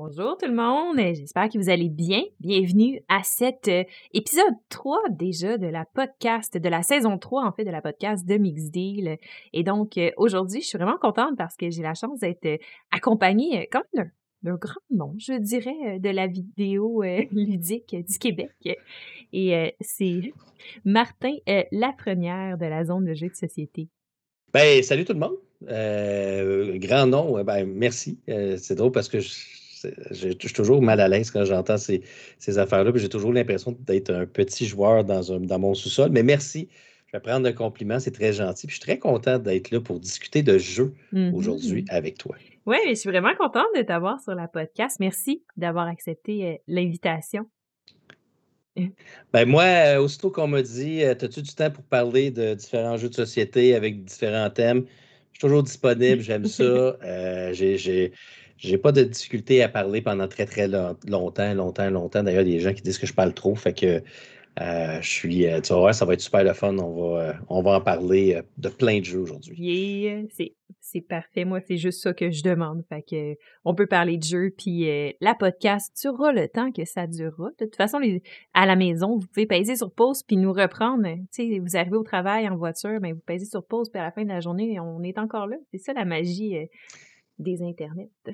Bonjour tout le monde, j'espère que vous allez bien. Bienvenue à cet euh, épisode 3 déjà de la podcast, de la saison 3 en fait de la podcast de Mix Deal. Et donc euh, aujourd'hui, je suis vraiment contente parce que j'ai la chance d'être euh, accompagnée quand même d'un grand nom, je dirais, de la vidéo ludique du Québec. Et c'est Martin Lafrenière de la zone de jeux de société. Ben, salut tout le monde. grand nom, ben, merci. c'est drôle parce que je je suis toujours mal à l'aise quand j'entends ces, affaires-là. J'ai toujours l'impression d'être un petit joueur dans, un, dans mon sous-sol. Mais merci. Je vais prendre un compliment. C'est très gentil. je suis très content d'être là pour discuter de jeux mm-hmm. aujourd'hui avec toi. Oui, je suis vraiment contente de t'avoir sur la podcast. Merci d'avoir accepté euh, l'invitation. Ben moi, euh, aussitôt qu'on m'a dit, euh, as-tu du temps pour parler de différents jeux de société avec différents thèmes? Je suis toujours disponible, j'aime ça. j'ai j'ai pas de difficulté à parler pendant très, très longtemps, longtemps, longtemps. D'ailleurs, il y a des gens qui disent que je parle trop. Fait que euh, je suis. Euh, tu ça va être super le fun. On va, euh, on va en parler de plein de jeux aujourd'hui. Yeah, c'est parfait. Moi, c'est juste ça que je demande. Fait que on peut parler de jeux, puis la podcast durera le temps que ça durera. De toute façon, à la maison, vous pouvez peser sur pause puis nous reprendre. Tu sais, vous arrivez au travail en voiture, mais vous pesez sur pause, puis à la fin de la journée, on est encore là. C'est ça la magie des internets.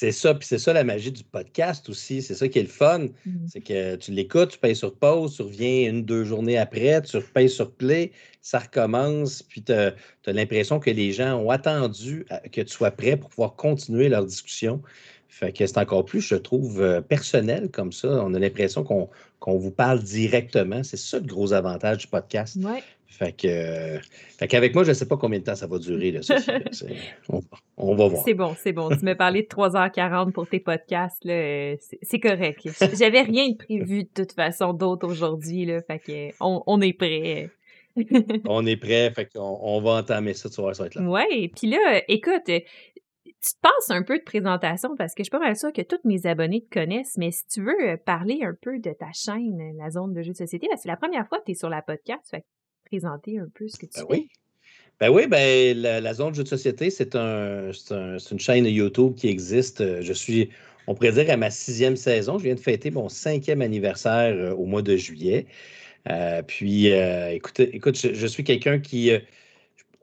C'est ça, puis c'est ça la magie du podcast aussi. C'est ça qui est le fun. Mmh. C'est que tu l'écoutes, tu payes sur pause, tu reviens une, deux journées après, tu payes sur play, ça recommence, puis tu as, l'impression que les gens ont attendu que tu sois prêt pour pouvoir continuer leur discussion. Fait que c'est encore plus, je trouve, euh, personnel comme ça. On a l'impression qu'on vous parle directement. C'est ça le gros avantage du podcast. Ouais. Fait que, fait qu'avec moi, je ne sais pas combien de temps ça va durer. Là, on, va voir. C'est bon, c'est bon. Tu m'as parlé de 3h40 pour tes podcasts. Là, c'est, correct. J'avais rien de prévu de toute façon d'autre aujourd'hui. Là, fait que on, est prêt. on est prêt. Fait qu'on on va entamer ça. Tu vois, ça va être là. Ouais. Puis là, écoute, tu te passes un peu de présentation parce que je suis pas mal sûre que tous mes abonnés te connaissent, mais si tu veux parler un peu de ta chaîne, la zone de jeux de société, c'est la première fois que tu es sur la podcast. Fait présenter un peu ce que tu ben fais? Oui. Ben oui, ben, la, zone de jeux de société, c'est un, une chaîne YouTube qui existe. Euh, je suis, on pourrait dire, à ma sixième saison. Je viens de fêter mon cinquième anniversaire euh, au mois de juillet. Euh, puis, écoute, écoute je, suis quelqu'un qui.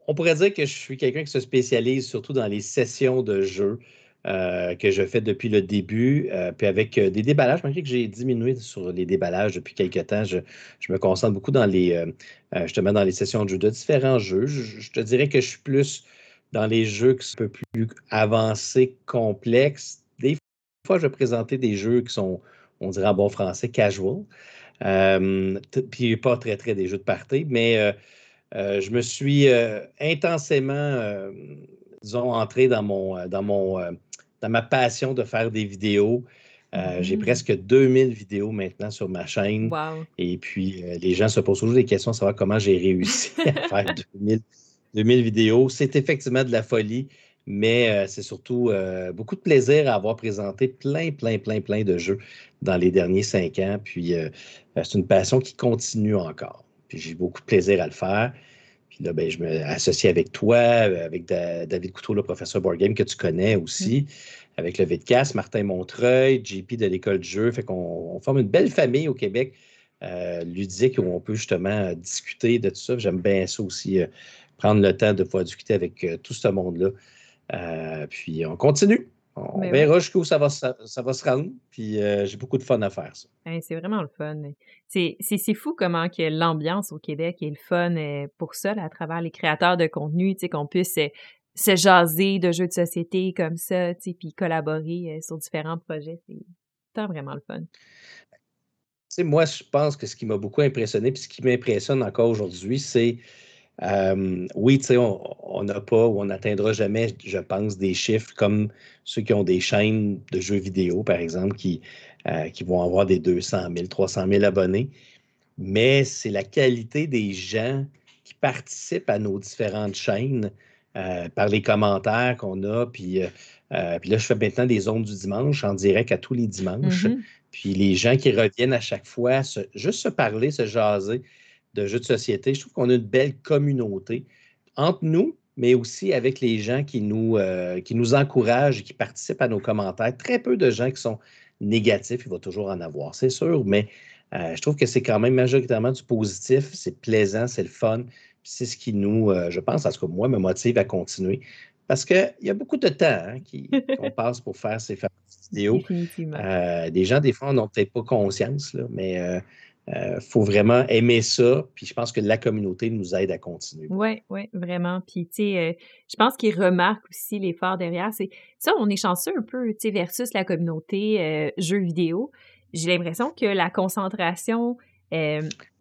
on pourrait dire que je suis quelqu'un qui se spécialise surtout dans les sessions de jeux. Euh, que je fais depuis le début, euh, puis avec euh, des déballages, malgré que j'ai diminué sur les déballages depuis quelques temps, je, me concentre beaucoup dans les, justement dans les sessions de jeu de différents jeux. Je, te dirais que je suis plus dans les jeux qui sont un peu plus avancés, complexes. Des fois, je vais présenter des jeux qui sont, on dirait en bon français, casual, puis pas très, très des jeux de party, mais je me suis intensément disons, entré dans mon, dans mon, ma passion de faire des vidéos. Euh, j'ai mm-hmm. presque 2000 vidéos maintenant sur ma chaîne. Et puis, euh, les gens se posent toujours des questions à savoir comment j'ai réussi à faire 2000, vidéos. C'est effectivement de la folie, mais euh, c'est surtout beaucoup de plaisir à avoir présenté plein, plein, plein, plein de jeux dans les derniers cinq ans. Puis, c'est une passion qui continue encore. Puis, j'ai beaucoup de plaisir à le faire. Puis là, ben, je me associe avec toi, avec David Couteau, le professeur Board Game, que tu connais aussi, mm. avec le Vidcast, Martin Montreuil, JP de l'école de jeu. Fait qu'on forme une belle famille au Québec euh, ludique où on peut justement discuter de tout ça. J'aime bien ça aussi, euh, prendre le temps de pouvoir discuter avec euh, tout ce monde-là. puis on continue. On ben verra jusqu'où ça va, ça, va se rendre. Puis euh, j'ai beaucoup de fun à faire ça. c'est vraiment le fun. C'est, fou comment que l'ambiance au Québec est le fun euh, pour ça, à travers les créateurs de contenu, qu'on puisse euh, se jaser de jeux de société comme ça, puis collaborer sur différents projets. C'est vraiment le fun. moi, je pense que ce qui m'a beaucoup impressionné, puis ce qui m'impressionne encore aujourd'hui, c'est euh, oui, tu sais, on n'a pas ou on n'atteindra jamais, je pense, des chiffres comme ceux qui ont des chaînes de jeux vidéo, par exemple, qui, euh, qui vont avoir des 200 000, 300 000 abonnés. Mais c'est la qualité des gens qui participent à nos différentes chaînes euh, par les commentaires qu'on a. Puis, puis là, je fais maintenant des ondes du dimanche en direct à tous les dimanches. Mm-hmm. Puis les gens qui reviennent à chaque fois, juste se parler, se jaser de jeux de société. Je trouve qu'on a une belle communauté entre nous, mais aussi avec les gens qui nous, euh, qui nous encouragent, qui participent à nos commentaires. Très peu de gens qui sont négatifs, il va toujours en avoir, c'est sûr, mais euh, je trouve que c'est quand même majoritairement du positif, c'est plaisant, c'est le fun, c'est ce qui nous, euh, je pense, en tout cas moi, me motive à continuer. Parce qu'il y a beaucoup de temps hein, qu'on passe pour faire ces vidéos. des gens, des fois, n'ont peut-être pas conscience, là, mais euh, faut vraiment aimer ça. Puis je pense que la communauté nous aide à continuer. Oui, oui, vraiment. Puis, tu sais, euh, je pense qu'ils remarquent aussi l'effort derrière. C'est ça, on est chanceux un peu, tu sais, versus la communauté euh, jeux vidéo. J'ai l'impression que la concentration, tu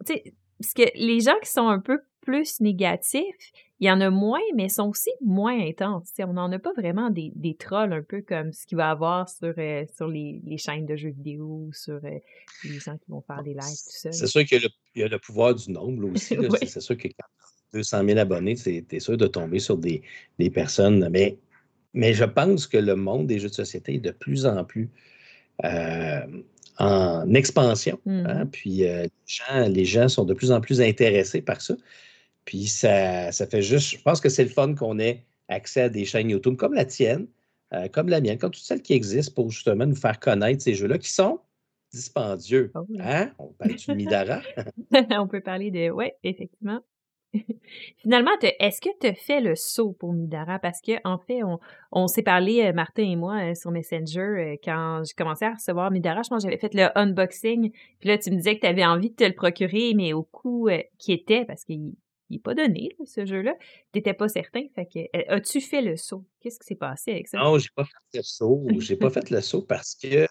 sais, parce que les gens qui sont un peu plus négatifs, il y en a moins, mais sont aussi moins intenses. on n'en a pas vraiment des, des, trolls un peu comme ce qu'il va y avoir sur, euh, sur les, les, chaînes de jeux vidéo, sur euh, les gens qui vont faire des lives, tout ça. C'est sûr qu'il y, a le pouvoir du nombre aussi. C'est sûr que quand 200 000 abonnés, tu es sûr de tomber sur des, des, personnes. Mais, mais je pense que le monde des jeux de société est de plus en plus euh, en expansion. Hein, mmh puis les, gens, les gens sont de plus en plus intéressés par ça. Puis ça, ça fait juste, je pense que c'est le fun qu'on ait accès à des chaînes YouTube comme la tienne, euh, comme la mienne, comme toutes celles qui existent pour justement nous faire connaître ces jeux-là qui sont dispendieux. Oh hein? On parle du Midara? On peut parler de. Oui, effectivement. Finalement, est-ce que tu as fait le saut pour Midara? Parce que en fait, on, s'est parlé, euh, Martin et moi, euh, sur Messenger, quand j'ai commencé à recevoir Midara. Je pense que j'avais fait le unboxing. Puis là, tu me disais que tu avais envie de te le procurer, mais au coût qui était, parce qu'il il n'est pas donné, ce jeu-là. Tu n'étais pas certain. Fait que, euh, as-tu fait le saut? Qu'est-ce qui s'est passé avec ça? Non, j'ai pas fait le saut. j'ai pas fait le saut parce que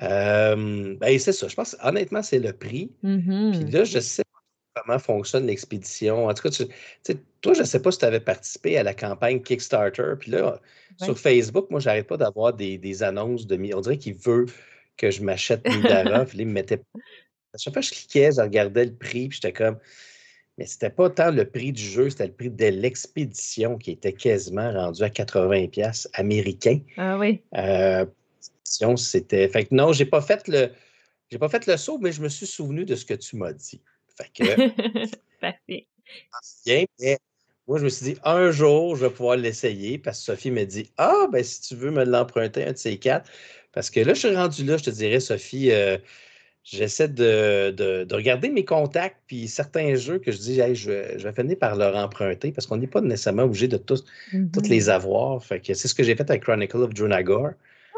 ben, c'est ça. Je pense honnêtement, c'est le prix. Puis mmh là, je sais pas comment fonctionne l'expédition. En tout cas, tu, toi, je ne sais pas si tu avais participé à la campagne Kickstarter. Puis là, sur Facebook, moi, j'arrête pas d'avoir des, annonces de. On dirait qu'il veut que je m'achète Midara. puis là, il me mettait. À chaque fois que je cliquais, je regardais le prix, puis j'étais comme mais c'était pas tant le prix du jeu, c'était le prix de l'expédition qui était quasiment rendu à 80 pièces américains. Ah oui. Euh, c'était fait que non, j'ai pas fait le j'ai pas fait le saut, mais je me suis souvenu de ce que tu m'as dit. Fait que Parfait. Bien, mais moi je me suis dit un jour je vais pouvoir l'essayer parce que Sophie me dit "Ah ben si tu veux me l'emprunter un de ces quatre" parce que là je suis rendu là, je te dirais Sophie euh, j'essaie de, regarder mes contacts, puis certains jeux que je dis, je, vais, finir par leur emprunter parce qu'on n'est pas nécessairement obligé de tous, toutes les mm-hmm. avoir. Fait que c'est ce que j'ai fait avec Chronicle of Drunagor.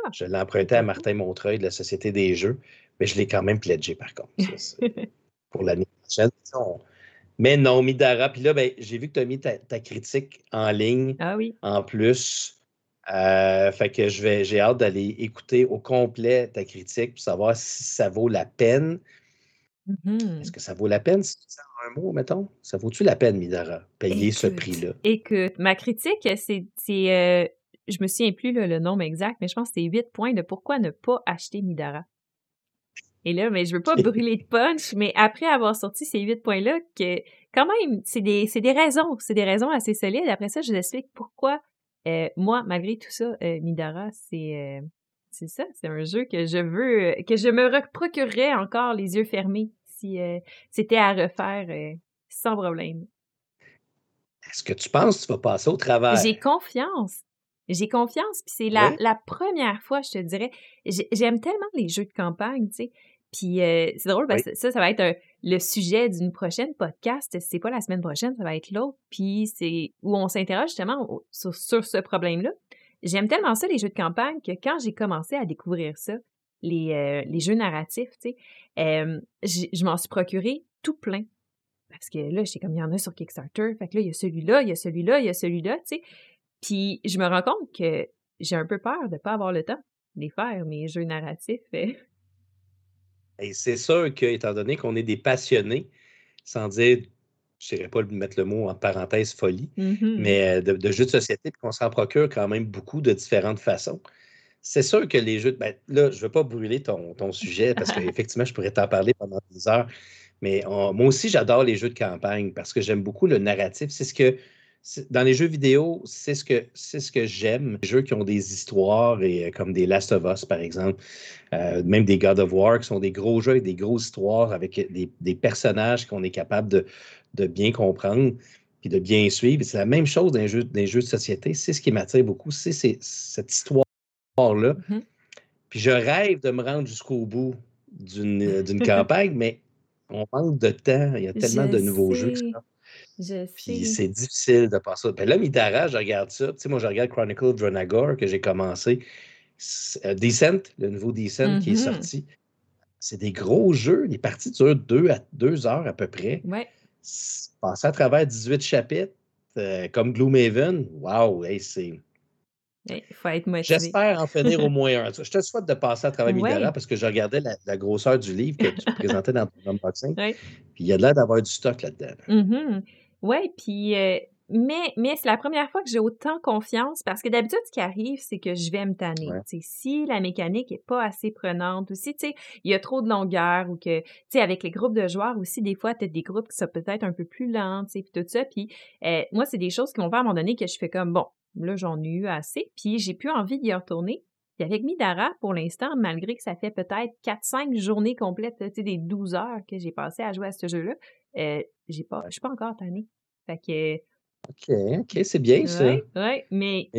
Ah, je l'ai emprunté à Martin Montreuil de la Société des Jeux, mais je l'ai quand même pledgé par contre. pour l'année prochaine. Mais non, Midara. Puis là, ben, j'ai vu que tu as mis ta, ta, critique en ligne. Ah oui. En plus. Euh, fait que je vais, j'ai hâte d'aller écouter au complet ta critique pour savoir si ça vaut la peine. Mm-hmm. Est-ce que ça vaut la peine, si tu un mot, mettons? Ça vaut-tu la peine, Midara, payer ce prix-là? Écoute, ma critique, c'est. euh, je me souviens plus le nombre exact, mais je pense que c'est 8 points de pourquoi ne pas acheter Midara. Et là, mais je veux pas brûler de punch, mais après avoir sorti ces 8 points-là, que quand même, c'est des, des raisons, c'est des raisons assez solides. Après ça, je vous explique pourquoi euh, moi, malgré tout ça, euh, Midara, c'est euh, c'est ça, c'est un jeu que je veux, que je me procurerais encore les yeux fermés si c'était à refaire sans problème. Est-ce que tu penses que tu vas passer au travail? J'ai confiance. J'ai confiance, puis c'est la, la première fois, je te dirais. J'aime tellement les jeux de campagne, tu sais. Puis euh, c'est drôle parce que ça, ça va être le sujet d'une prochaine podcast. C'est pas la semaine prochaine, ça va être l'autre. Puis c'est où on s'interroge justement sur, ce problème-là. J'aime tellement ça, les jeux de campagne, que quand j'ai commencé à découvrir ça, les, euh, jeux narratifs, tu sais, euh, je m'en suis procuré tout plein. Parce que là, j'étais comme, il y en a sur Kickstarter. Fait que là, il y a celui-là, il y a celui-là, il y a celui-là, tu sais. Puis je me rends compte que j'ai un peu peur de ne pas avoir le temps de les faire, mes jeux narratifs. Et c'est sûr qu'étant donné qu'on est des passionnés, sans dire, je ne dirais pas mettre le mot en parenthèse folie, mmh mais de, jeux de société, puis qu'on s'en procure quand même beaucoup de différentes façons. C'est sûr que les jeux, ben, là, je ne veux pas brûler ton, ton sujet parce qu'effectivement, je pourrais t'en parler pendant des heures, mais moi aussi, j'adore les jeux de campagne parce que j'aime beaucoup le narratif. C'est ce que dans les jeux vidéo, c'est ce que c'est ce que j'aime. Les jeux qui ont des histoires et euh, comme des Last of Us par exemple, euh, même des God of War qui sont des gros jeux avec des grosses histoires avec des, personnages qu'on est capable de, bien comprendre. puis de bien suivre. C'est la même chose dans les jeux, jeux de société. C'est ce qui m'attire beaucoup, c'est cette histoire-là. Mm-hmm. Puis je rêve de me rendre jusqu'au bout d'une campagne, mais on manque de temps. Il y a tellement de nouveaux jeux Puis c'est difficile de passer. Ben là, Midara, je regarde ça. Tu sais, moi, je regarde Chronicle of Dronagor que j'ai commencé. Euh, Descent, le nouveau Descent qui est mm-hmm. sorti. C'est des gros jeux. Les parties durent deux, à deux heures à peu près. Ouais. Passer à travers 18 chapitres, euh, comme Gloomhaven, waouh, c'est. Il faut être motivé. J'espère en finir au moins un. Je te souhaite de passer à travers Midara parce que je regardais la, grosseur du livre que tu présentais dans ton unboxing. Puis il y a l'air d'avoir du stock là-dedans. Mm-hmm. Oui, puis euh, mais, mais c'est la première fois que j'ai autant confiance parce que d'habitude, ce qui arrive, c'est que je vais me tanner. Si la mécanique est pas assez prenante ou si il y a trop de longueur ou que avec les groupes de joueurs aussi, des fois, tu as des groupes qui sont peut-être un peu plus lents, puis tout ça. Puis euh, moi, c'est des choses qui vont faire à un moment donné que je fais comme bon, là, j'en ai eu assez, puis j'ai plus envie d'y retourner. Puis avec Midara, pour l'instant, malgré que ça fait peut-être 4-5 journées complètes, des 12 heures que j'ai passé à jouer à ce jeu-là, euh, j'ai pas, je suis pas encore tannée. Fait que OK, OK, c'est bien ça. Oui, ouais, mais.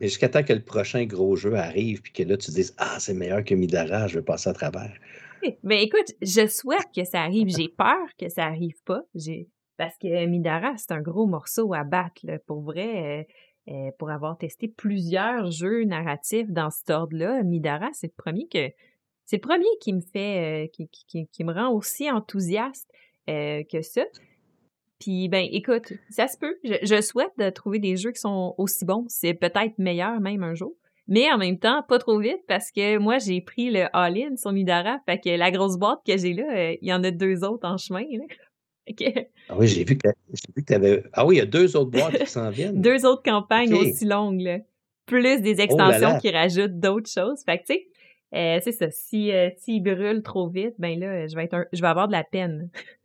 jusqu'à temps que le prochain gros jeu arrive, puis que là, tu dises Ah, c'est meilleur que Midara, je vais passer à travers. Mais écoute, je souhaite que ça arrive. J'ai peur que ça arrive pas. Parce que Midara, c'est un gros morceau à battre, pour vrai. Euh, euh, pour avoir testé plusieurs jeux narratifs dans cet ordre-là, Midara, c'est le premier que. C'est le premier qui me fait. Euh, qui, qui, qui, me rend aussi enthousiaste que ça. Puis, ben, écoute, ça se peut. Je, souhaite de trouver des jeux qui sont aussi bons. C'est peut-être meilleur même un jour. Mais en même temps, pas trop vite parce que moi, j'ai pris le All-In sur Midara. Fait que la grosse boîte que j'ai là, euh, il y en a deux autres en chemin. Ah oui, j'ai vu que, tu avais. Ah oui, il y a deux autres boîtes qui s'en viennent. deux autres campagnes aussi longues, là. Plus des oh extensions qui rajoutent d'autres choses. Fait que, tu sais, euh, c'est ça. Si, euh, s'ils brûlent trop vite, ben là, je vais, être je vais avoir de la peine.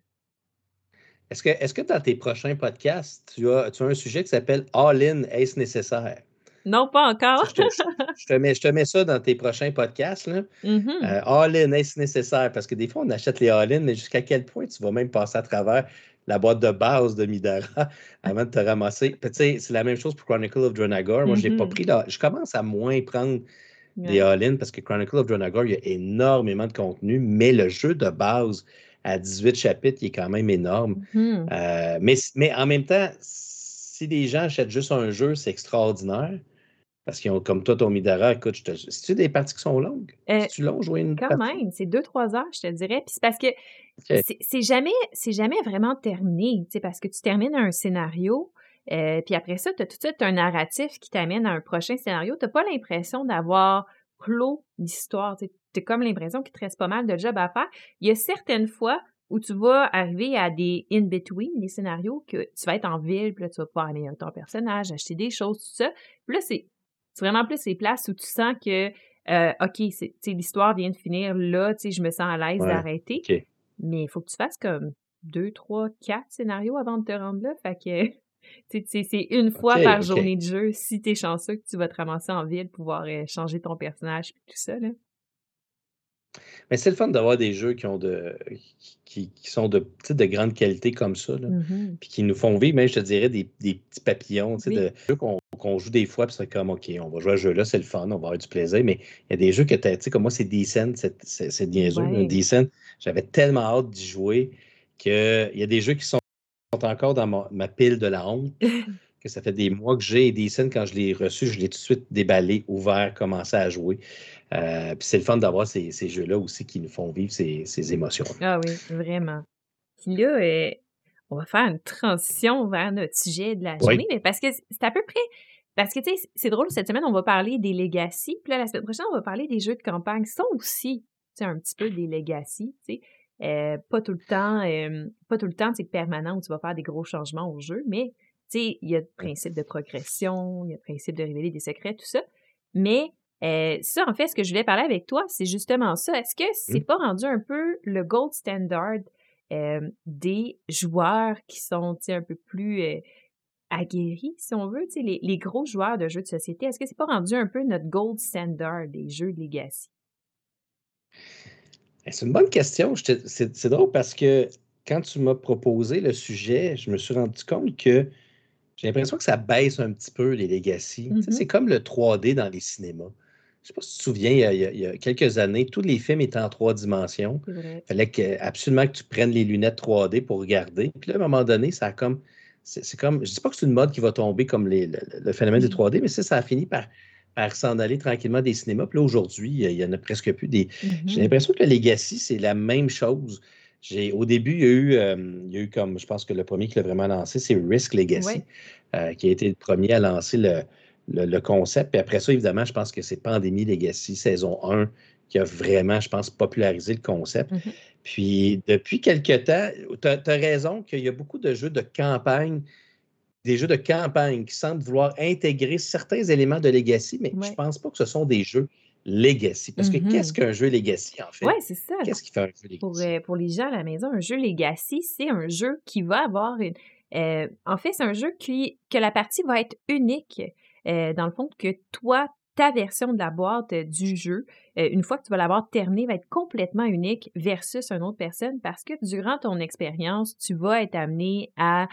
Est-ce que, est que dans tes prochains podcasts, tu as, tu as un sujet qui s'appelle All-in, est-ce nécessaire? Non, pas encore. je, te, mets, je te mets ça dans tes prochains podcasts. Là. Mm-hmm. Euh, all-in, est-ce nécessaire? Parce que des fois, on achète les all-in, mais jusqu'à quel point tu vas même passer à travers la boîte de base de Midara avant de te ramasser? c'est la même chose pour Chronicle of Dronagor. Moi, je n'ai pas mm-hmm. pris là. Je commence à moins prendre des all-in parce que Chronicle of Dronagor, il y a énormément de contenu, mais le jeu de base à 18 chapitres, il est quand même énorme. Mm-hmm. Euh, mais, mais en même temps, si des gens achètent juste un jeu, c'est extraordinaire. Parce qu'ils ont, comme toi, ton Midara, écoute, je te... c'est-tu des parties qui sont longues? Euh, tu long jouer une Quand même, c'est deux, trois heures, je te dirais. Puis c'est parce que c'est jamais, jamais vraiment terminé, parce que tu termines un scénario, euh, puis après ça, tu as tout de suite un narratif qui t'amène à un prochain scénario. Tu n'as pas l'impression d'avoir clos l'histoire c'est comme l'impression qu'il te reste pas mal de job à faire. Il y a certaines fois où tu vas arriver à des in-between, des scénarios que tu vas être en ville, puis là, tu vas pouvoir aller ton personnage, acheter des choses, tout ça. Puis là, c'est vraiment plus ces places où tu sens que, euh, OK, l'histoire vient de finir là, je me sens à l'aise d'arrêter. Mais il faut que tu fasses comme deux, trois, quatre scénarios avant de te rendre là. Fait que c'est une fois par journée de jeu, si tu es chanceux, que tu vas te ramasser en ville, pouvoir euh, changer ton personnage, puis tout ça. Là. Mais c'est le fun d'avoir des jeux qui ont de qui, qui sont de, de grande qualité comme ça, là, mm-hmm. puis qui nous font vivre, même je te dirais, des, des petits papillons, oui. de jeux qu'on joue des fois, puis c'est comme OK, on va jouer à ce jeu-là, c'est le fun, on va avoir du plaisir, mais il y a des jeux que tu sais, comme moi, c'est Decent, c'est niaiseux. Ouais. Decent, j'avais tellement hâte d'y jouer qu'il y a des jeux qui sont encore dans ma, ma pile de la honte. que ça fait des mois que j'ai Decent, quand je l'ai reçu, je l'ai tout de suite déballé, ouvert, commencé à jouer. Euh, puis c'est le fun d'avoir ces, ces jeux-là aussi qui nous font vivre ces, ces émotions. Ah oui, vraiment. Puis là, euh, on va faire une transition vers notre sujet de la journée, mais parce que c'est à peu près. Parce que, tu sais, c'est drôle, cette semaine, on va parler des legacy. Puis là, la semaine prochaine, on va parler des jeux de campagne. Ce sont aussi, tu sais, un petit peu des legacy, tu sais. Euh, pas tout le temps, pas tout le temps, c'est permanent où tu vas faire des gros changements au jeu, mais, sais, il y a le principe de progression, il y a le principe de révéler des secrets, tout ça. Mais euh, ça, en fait, ce que je voulais parler avec toi, c'est justement ça. Est-ce que c'est mmh. pas rendu un peu le gold standard euh, des joueurs qui sont un peu plus euh, aguerris, si on veut, les, les gros joueurs de jeux de société? Est-ce que c'est pas rendu un peu notre gold standard des jeux de Legacy? Eh, c'est une bonne question. C'est drôle parce que quand tu m'as proposé le sujet, je me suis rendu compte que j'ai l'impression que ça baisse un petit peu les legacy. Mmh c'est comme le 3D dans les cinémas. Je ne sais pas si tu te souviens, il y, a, quelques années, tous les films étaient en trois dimensions. Il fallait que, absolument que tu prennes les lunettes 3D pour regarder. Puis là, à un moment donné, ça a comme. C'est comme. Je ne dis pas que c'est une mode qui va tomber comme le, phénomène du 3D, mais ça, ça a fini par, par s'en aller tranquillement des cinémas. Puis là, aujourd'hui, il n'y en a presque plus des. J'ai mmh l'impression que le Legacy, c'est la même chose. Au début, il y, a eu, euh, il y a eu comme, je pense que le premier qui l'a vraiment lancé, c'est Risk Legacy, euh, qui a été le premier à lancer le, le, concept. Puis après ça, évidemment, je pense que c'est Pandémie Legacy, saison 1, qui a vraiment, je pense, popularisé le concept. Mmh Puis depuis quelque temps, tu as, raison qu'il y a beaucoup de jeux de campagne, des jeux de campagne qui semblent vouloir intégrer certains éléments de Legacy, mais je ne pense pas que ce sont des jeux Legacy. Parce que qu'est-ce mmh qu'un jeu Legacy, en fait? Oui, c'est ça. Qu'est-ce qui fait un jeu Legacy? Pour, euh, pour, les gens à la maison, un jeu Legacy, c'est un jeu qui va avoir une. Euh, en fait, c'est un jeu qui, que la partie va être unique. Euh, dans le fond, que toi, ta version de la boîte euh, du jeu, euh, une fois que tu vas l'avoir terminée, va être complètement unique versus une autre personne parce que durant ton expérience, tu vas être amené à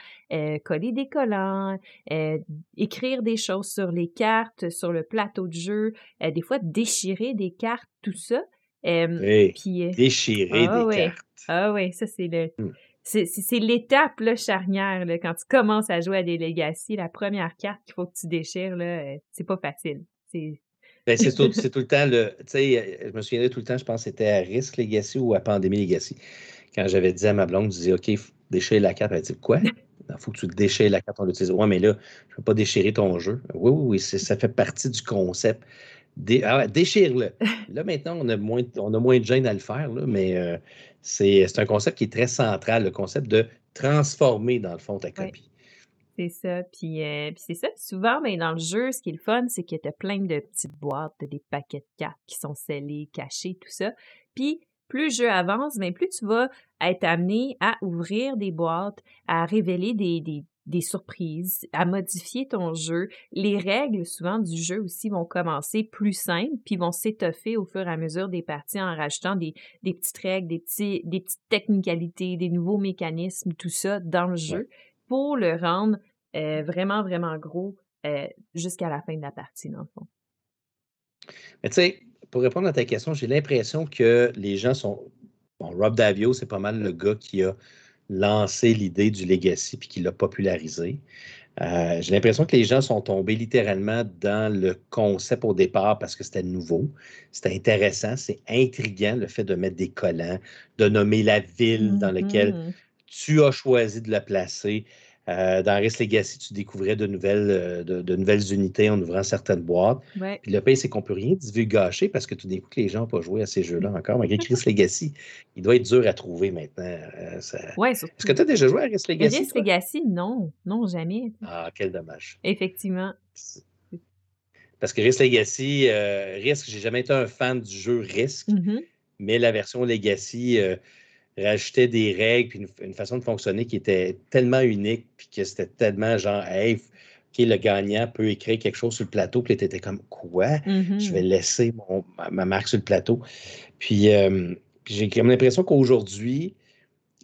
coller des collants, écrire des choses sur les cartes, sur le plateau de jeu, des fois déchirer des cartes, tout ça. puis, déchirer ah des cartes. Ah oui, ça c'est le... Mmh c'est l'étape charnière là, quand tu commences à jouer à des Legacy. La première carte qu'il faut que tu déchires, euh, c'est pas facile. C'est ben, tout, tout, le temps le. Tu sais, je me souviendrai tout le temps, je pense que c'était à Risk Legacy ou à Pandémie Legacy. Quand j'avais dit à ma blonde, je disais OK, déchirer la carte. Elle dit Quoi? Il faut que tu déchires la carte, on l'utilise. Ouais, mais là, je ne peux pas déchirer ton jeu. Oui, oui, oui, ça fait partie du concept. Ah déchire-le. Là, maintenant, on a, moins, on a moins de gêne à le faire, là, mais euh, c'est un concept qui est très central, le concept de transformer, dans le fond, ta copie. C'est ça. Puis, euh, puis c'est ça. Souvent, mais ben, dans le jeu, ce qui est le fun, c'est que tu as plein de petites boîtes, des paquets de cartes qui sont scellés, cachés, tout ça. Puis, plus le jeu avance, mais ben, plus tu vas être amené à ouvrir des boîtes, à révéler des, des, des surprises, à modifier ton jeu. Les règles, souvent, du jeu aussi vont commencer plus simples, puis vont s'étoffer au fur et à mesure des parties en rajoutant des, des petites règles, des, petits, des petites technicalités, des nouveaux mécanismes, tout ça dans le jeu pour le rendre euh, vraiment, vraiment gros euh, jusqu'à la fin de la partie, dans le fond. Mais tu sais, pour répondre à ta question, j'ai l'impression que les gens sont. Bon, Rob Davio, c'est pas mal le gars qui a lancé l'idée du legacy puis qui l'a popularisé. Euh, j'ai l'impression que les gens sont tombés littéralement dans le concept au départ parce que c'était nouveau, c'était intéressant, c'est intriguant le fait de mettre des collants, de nommer la ville dans laquelle mm-hmm. Tu as choisi de la placer. Euh, dans Risk Legacy, tu découvrais de nouvelles, euh, de, nouvelles unités en ouvrant certaines boîtes. Puis le pire, c'est qu'on ne peut rien gâcher parce que tout d'un coup, les gens n'ont pas joué à ces jeux-là encore. Malgré Risk Legacy, il doit être dur à trouver maintenant. Euh, Est-ce que tu as déjà joué à Risk Legacy? Risk Legacy, non. Non, jamais. Ah, quel dommage. Effectivement. Parce que Risk Legacy, Risk, j'ai jamais été un fan du jeu Risk, mm-hmm. mais la version Legacy rajoutait des règles puis une, façon de fonctionner qui était tellement unique, puis que c'était tellement genre, hey, OK, le gagnant peut écrire quelque chose sur le plateau, puis tu étais comme, quoi? Je vais mm-hmm. laisser ma, marque sur le plateau. Puis, euh, j'ai comme l'impression qu'aujourd'hui,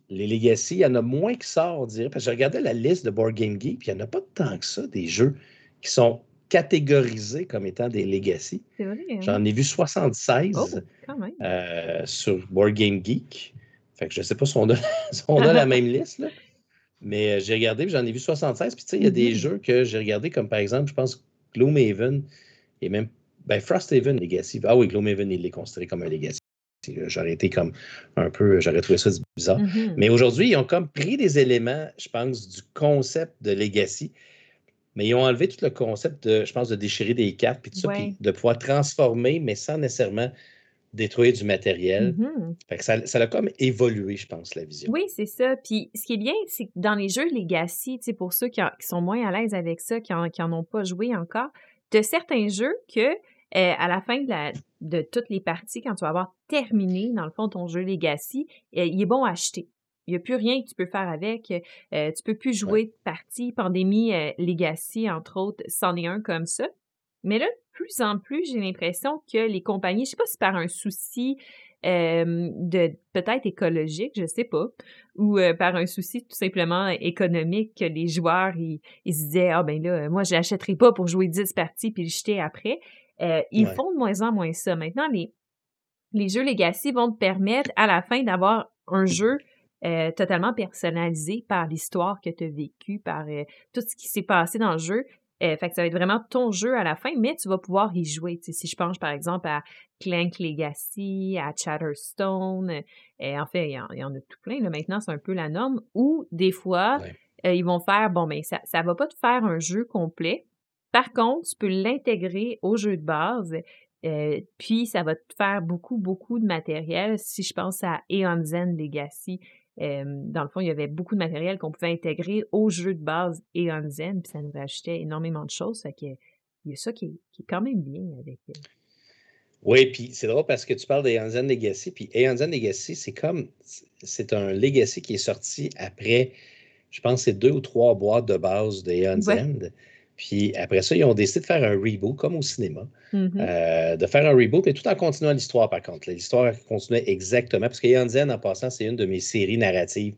les Legacy, il y en a moins qui sortent, on dirait. Parce que je regardais la liste de Board Game Geek, puis il n'y en a pas tant que ça, des jeux qui sont catégorisés comme étant des Legacy. Hein? J'en ai vu 76 euh, sur Board Game Geek je ne sais pas si on a, la même liste, mais euh, j'ai regardé, j'en ai vu 76. Puis tu sais, il y a des mm-hmm. jeux que j'ai regardés, comme par exemple, je pense Gloomhaven et même ben, Frosthaven Legacy. Ah oui, Gloomhaven, il est considéré comme un Legacy. J'aurais été comme un peu, j'aurais trouvé ça bizarre. Mm-hmm. Mais aujourd'hui, ils ont comme pris des éléments, je pense, du concept de Legacy, mais ils ont enlevé tout le concept de, je pense, de déchirer des cartes, puis tout ça, puis de pouvoir transformer, mais sans nécessairement détruire du matériel. Mm-hmm. ça, ça a comme évolué, je pense, la vision. Oui, c'est ça. Puis ce qui est bien, c'est que dans les jeux Legacy, pour ceux qui, sont moins à l'aise avec ça, qui n'en ont pas joué encore, de certains jeux que euh, à la fin de, la, de toutes les parties, quand tu vas avoir terminé, dans le fond, ton jeu Legacy, euh, il est bon à acheter. Il n'y a plus rien que tu peux faire avec. Euh, tu peux plus jouer de partie. Pandémie Legacy, entre autres, c'en est un comme ça. Mais là, de plus en plus, j'ai l'impression que les compagnies, je sais pas si par un souci de peut-être écologique, je sais pas, ou par un souci tout simplement économique que les joueurs ils, ils se disaient ah ben là moi je l'achèterai pas pour jouer 10 parties puis le jeter après. ils font de moins en moins ça. Maintenant les les jeux Legacy vont te permettre à la fin d'avoir un jeu totalement personnalisé par l'histoire que tu as vécue, par tout ce qui s'est passé dans le jeu. Euh, fait que ça va être vraiment ton jeu à la fin, mais tu vas pouvoir y jouer. si je pense par exemple à Clank Legacy, à Chatterstone, euh, en fait, il y, en, a tout plein. Là, maintenant, c'est un peu la norme. Ou des fois, euh, ils vont faire, bon, mais ça ne va pas te faire un jeu complet. Par contre, tu peux l'intégrer au jeu de base. puis, ça va te faire beaucoup, beaucoup de matériel. Si je pense à Eon Zen Legacy, dans le fond, il y avait beaucoup de matériel qu'on pouvait intégrer au jeu de base et en Zen, puis ça nous rajoutait énormément de choses. Fait que, il y a ça qui est, quand même bien avec. Euh oui, puis c'est drôle parce que tu parles d'Aeon Zen Legacy, puis Zen Legacy, c'est comme, c'est un Legacy qui est sorti après, je pense, c'est deux ou trois boîtes de base d'Aeon Zen. Puis après ça, ils ont décidé de faire un reboot, comme au cinéma, mm-hmm. euh, de faire un reboot, mais tout en continuant l'histoire, par contre. L'histoire continuait exactement, parce que Zen, en passant, c'est une de mes séries narratives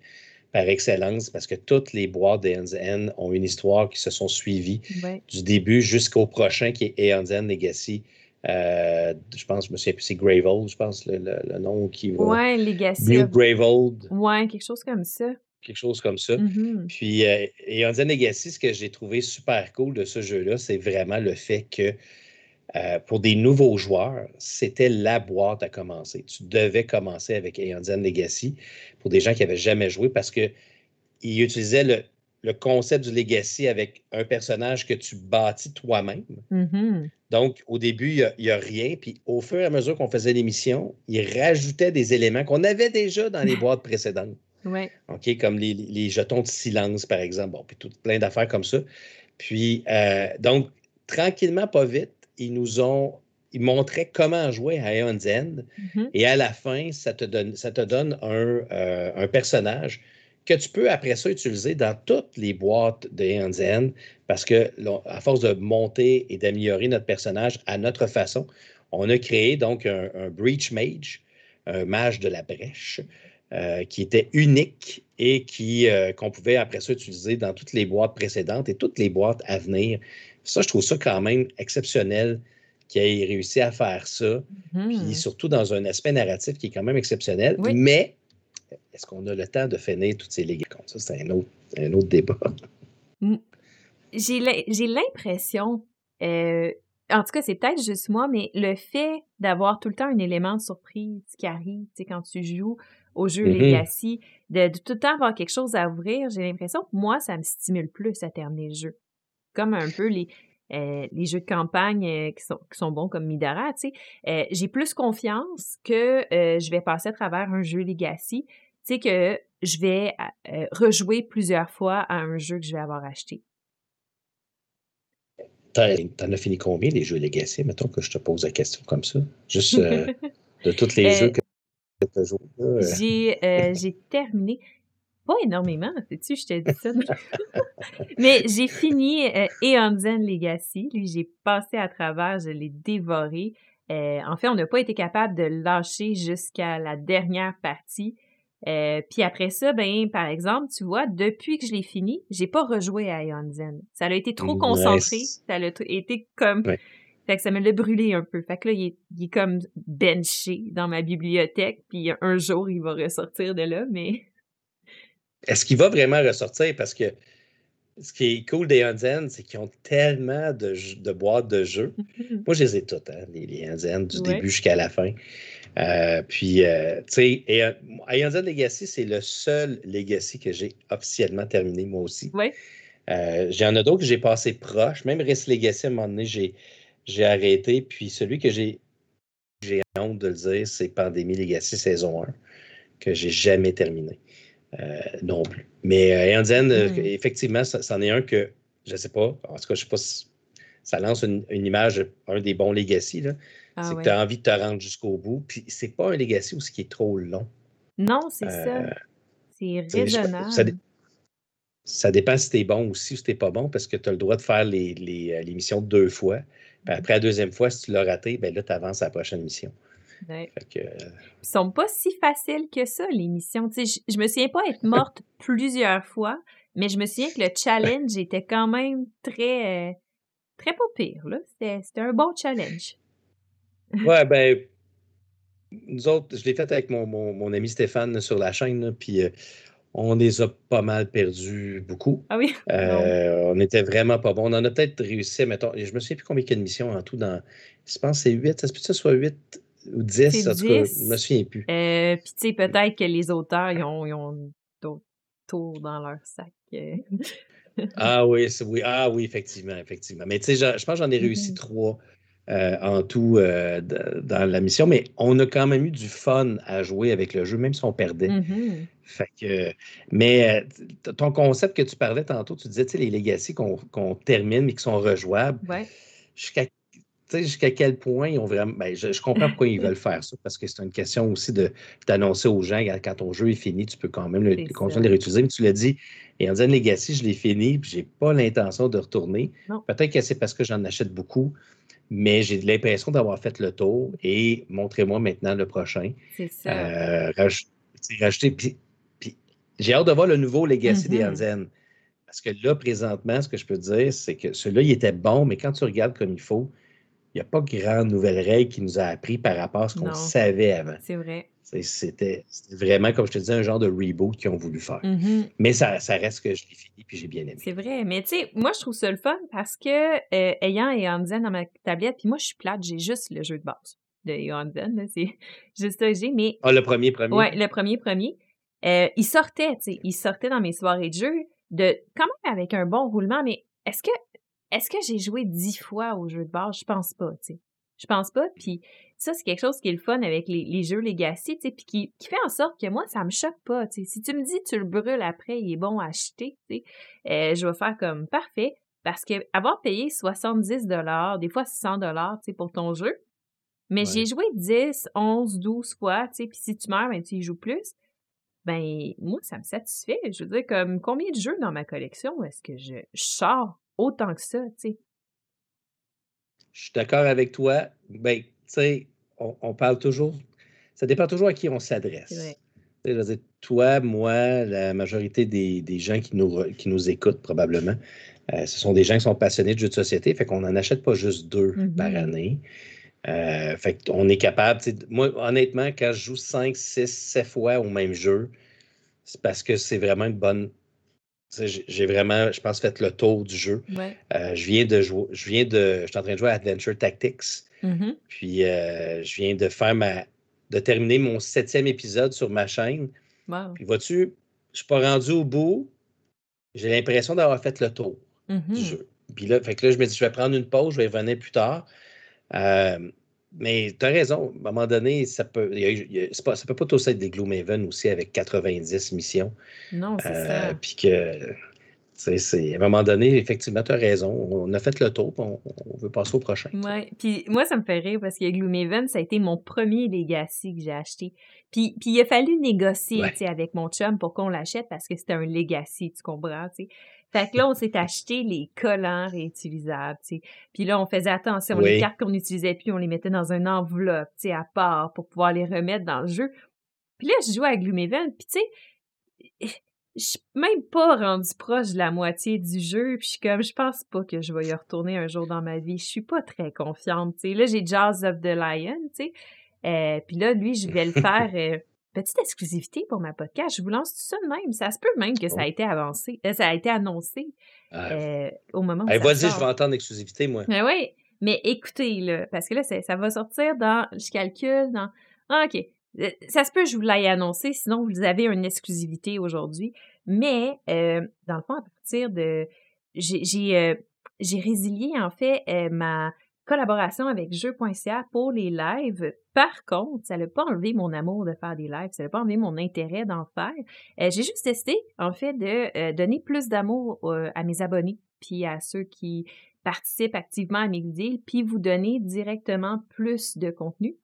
par excellence, parce que toutes les boîtes Zen ont une histoire qui se sont suivies du début jusqu'au prochain, qui est Aeon Zen Legacy. Euh, je pense, je me souviens plus, c'est Graveold, je pense, le, nom qui va. Ouais, Legacy. New Graveold. Ouais, quelque chose comme ça quelque chose comme ça. Mm-hmm. Puis, euh, et Legacy, ce que j'ai trouvé super cool de ce jeu-là, c'est vraiment le fait que euh, pour des nouveaux joueurs, c'était la boîte à commencer. Tu devais commencer avec Aeon Legacy pour des gens qui n'avaient jamais joué parce qu'ils utilisaient le, concept du Legacy avec un personnage que tu bâtis toi-même. Mm-hmm. Donc, au début, il n'y a, rien. Puis, au fur et à mesure qu'on faisait l'émission, ils rajoutaient des éléments qu'on avait déjà dans les boîtes précédentes. OK, comme les, jetons de silence, par exemple. Bon, puis tout, plein d'affaires comme ça. Puis, euh, donc, tranquillement, pas vite, ils nous ont. Ils montraient comment jouer à Aeon's End. Mm-hmm. Et à la fin, ça te donne, ça te donne un, euh, un, personnage que tu peux après ça utiliser dans toutes les boîtes de Aeon's End parce que, à force de monter et d'améliorer notre personnage à notre façon, on a créé donc un, un Breach Mage, un mage de la brèche, euh, qui était unique et qui euh, qu'on pouvait après ça utiliser dans toutes les boîtes précédentes et toutes les boîtes à venir. Ça, je trouve ça quand même exceptionnel qu'il ait réussi à faire ça, puis mmh. surtout dans un aspect narratif qui est quand même exceptionnel. Mais est-ce qu'on a le temps de finir toutes ces ligues Ça, c'est un autre, un autre débat. Mmh. J'ai l'impression, euh, en tout cas, c'est peut-être juste moi, mais le fait d'avoir tout le temps un élément de surprise qui arrive, tu sais, quand tu joues, au jeu mm-hmm. Legacy, de, tout le temps avoir quelque chose à ouvrir, j'ai l'impression que moi, ça me stimule plus à terminer le jeu. Comme un peu les, euh, les jeux de campagne euh, qui, sont, qui sont bons comme Midara, tu sais. Euh, j'ai plus confiance que je vais passer à travers un jeu Legacy, tu sais, que je vais rejouer plusieurs fois à un jeu que je vais avoir acheté. T'en as fini combien les jeux Legacy? Mettons que je te pose la question comme ça. Juste de tous les jeux que euh. Euh, j'ai terminé. Pas énormément, sais-tu, je t'ai dit ça. Mais j'ai fini euh, Eon Zen Legacy. Lui, j'ai passé à travers, je l'ai dévoré. Euh, en fait, on n'a pas été capable de lâcher jusqu'à la dernière partie. puis après ça, ben, par exemple, tu vois, depuis que je l'ai fini, j'ai pas rejoué à Eon Zen. Ça a été trop concentré. Ça a été comme fait que ça me l'a brûlé un peu. Fait que là, il est, comme benché dans ma bibliothèque, puis un jour, il va ressortir de là, mais... Est-ce qu'il va vraiment ressortir? Parce que ce qui est cool des Hansen, c'est qu'ils ont tellement de, de, boîtes de jeux. Moi, je les ai toutes, hein, les, les du début jusqu'à la fin. Euh, puis, euh, tu sais, et euh, Legacy, c'est le seul Legacy que j'ai officiellement terminé, moi aussi. Oui. J'en ai d'autres que j'ai passé proche. Même Rest Legacy, à un moment donné, j'ai j'ai arrêté. Puis celui que j'ai j'ai honte de le dire, c'est Pandémie Legacy saison 1, que j'ai jamais terminé. Euh, non plus. Mais euh, euh hmm. effectivement, c'en est un que je ne sais pas. En tout cas, je sais pas si ça lance une, image, un des bons Legacy. Ah c'est que tu as envie de te rendre jusqu'au bout. Puis c'est pas un Legacy aussi qui est trop long. Non, c'est ça. C'est raisonnable. Ça, dépend si tu es bon ou si tu n'es pas bon, parce que tu as le droit de faire les, les, les missions deux fois après la deuxième fois, si tu l'as raté, ben là, tu avances à la prochaine mission. Ouais. Fait que... Ils sont pas si faciles que ça, les missions. Je, je me souviens pas être morte plusieurs fois, mais je me souviens que le challenge était quand même très, euh, très pas pire. C'était un bon challenge. Ouais, ben, nous autres, je l'ai fait avec mon, mon, ami Stéphane sur la chaîne, puis euh, on les a pas mal perdus beaucoup. Ah oui? Euh, on était vraiment pas bon. On en a peut-être réussi, mettons, je me souviens plus combien il y a de missions en tout dans. Je pense que c'est 8, ça se peut que ce soit 8 ou 10, en tout cas, je me souviens plus. Euh, puis tu sais, peut-être que les auteurs, ils ont, ils ont d'autres tours dans leur sac. Euh. ah oui, oui, ah oui, effectivement, effectivement. Mais tu sais, je, pense que j'en ai réussi mm-hmm. trois euh, en tout euh, dans la mission, mais on a quand même eu du fun à jouer avec le jeu, même si on perdait. Mm-hmm. Fait que, mais ton concept que tu parlais tantôt, tu disais, les legacy qu'on termine mais qui sont rejouables. Ouais. Jusqu'à jusqu'à quel point ils ont vraiment. Ben, je, comprends pourquoi ils veulent faire ça, parce que c'est une question aussi d'annoncer aux gens quand ton jeu est fini, tu peux quand même le, continuer de les réutiliser. Mais tu l'as dit, et en disant Legacy, je l'ai fini, puis j'ai pas l'intention de retourner. Peut-être que c'est parce que j'en achète beaucoup, mais j'ai l'impression d'avoir fait le tour et montrez-moi maintenant le prochain. C'est ça. Euh, rajouter, puis, j'ai hâte de voir le nouveau Legacy des mm-hmm. Hansen. Parce que là, présentement, ce que je peux dire, c'est que celui-là, il était bon, mais quand tu regardes comme il faut, il n'y a pas grande nouvelle règle qui nous a appris par rapport à ce qu'on savait avant. C'est vrai. C'était vraiment, comme je te disais, un genre de reboot qu'ils ont voulu faire. Mm-hmm. Mais ça, ça, reste que je l'ai fini puis j'ai bien aimé. C'est vrai. Mais tu sais, moi, je trouve ça le fun parce que euh, ayant Eonzen dans ma tablette, puis moi, je suis plate, j'ai juste le jeu de base de Eonzen. C'est juste ça j'ai. Mais... Ah, le premier, premier? Oui, le premier, premier. Euh, il sortait, tu sais, il sortait dans mes soirées de jeu de quand même avec un bon roulement, mais est-ce que est-ce que j'ai joué dix fois au jeu de base? Je pense pas, tu sais. Je pense pas. Puis ça, c'est quelque chose qui est le fun avec les, jeux Legacy, tu sais, puis qui, fait en sorte que moi, ça me choque pas, tu sais. Si tu me dis tu le brûles après, il est bon à acheter, tu sais, euh, je vais faire comme parfait. Parce que avoir payé 70 des fois 100 dollars, tu sais, pour ton jeu, mais j'ai joué 10, 11, 12 fois, tu sais, puis si tu meurs, ben, tu y joues plus. Ben, moi, ça me satisfait. Je veux dire, comme combien de jeux dans ma collection est-ce que je, je sors autant que ça, tu sais? Je suis d'accord avec toi. Ben, tu sais, on, parle toujours. Ça dépend toujours à qui on s'adresse. Je veux dire, toi, moi, la majorité des, gens qui nous, qui nous écoutent probablement, euh, ce sont des gens qui sont passionnés de jeux de société, fait qu'on n'en achète pas juste deux par mm-hmm. année. Euh, fait qu'on est capable. Moi, honnêtement, quand je joue 5, 6, 7 fois au même jeu, c'est parce que c'est vraiment une bonne j'ai vraiment, je pense, fait le tour du jeu. Euh, je viens de jouer, je viens de, je suis en train de jouer à Adventure Tactics. Mm-hmm. Puis euh, je viens de faire ma, de terminer mon septième épisode sur ma chaîne. Puis vois-tu, je suis pas rendu au bout. J'ai l'impression d'avoir fait le tour du mm-hmm. jeu. Puis là, fait que là, je me dis, je vais prendre une pause, je vais revenir plus tard. Euh, mais tu as raison, à un moment donné, ça peut, pas, ça peut pas tous être des Gloomhaven aussi avec 90 missions. Non, c'est euh, ça. Puis que, c'est, à un moment donné, effectivement, tu as raison. On a fait le tour, on, on veut passer au prochain. Oui, puis moi, ça me fait rire parce que Gloomhaven, ça a été mon premier Legacy que j'ai acheté. Puis, puis il a fallu négocier avec mon chum pour qu'on l'achète parce que c'était un Legacy, tu comprends? sais. Fait que là, on s'est acheté les collants réutilisables, tu sais. Puis là, on faisait attention, les cartes qu'on n'utilisait plus, on les mettait dans une enveloppe, tu sais, à part pour pouvoir les remettre dans le jeu. Puis là, je jouais à Gloomhaven, puis tu sais, je suis même pas rendu proche de la moitié du jeu, puis je suis comme, je pense pas que je vais y retourner un jour dans ma vie. Je suis pas très confiante, tu sais. Là, j'ai Jazz of the Lion, tu sais. Euh, puis là, lui, je vais le faire... Euh, petite exclusivité pour ma podcast. Je vous lance tout ça de même. Ça se peut même que ça a oh. été avancé, euh, ça a été annoncé ah. euh, au moment où hey, Vas-y, je vais entendre exclusivité, moi. Mais oui, mais écoutez, là, parce que là, ça va sortir dans, je calcule, dans, ah, OK, euh, ça se peut que je vous l'aille annoncé, sinon vous avez une exclusivité aujourd'hui. Mais, dans le fond, à partir de, j'ai, j'ai résilié, en fait, ma collaboration avec jeux.ca pour les lives. Par contre, ça n'a pas enlevé mon amour de faire des lives, ça n'a pas enlevé mon intérêt d'en faire. Euh, j'ai juste testé, en fait, de euh, donner plus d'amour euh, à mes abonnés, puis à ceux qui participent activement à mes vidéos, puis vous donner directement plus de contenu.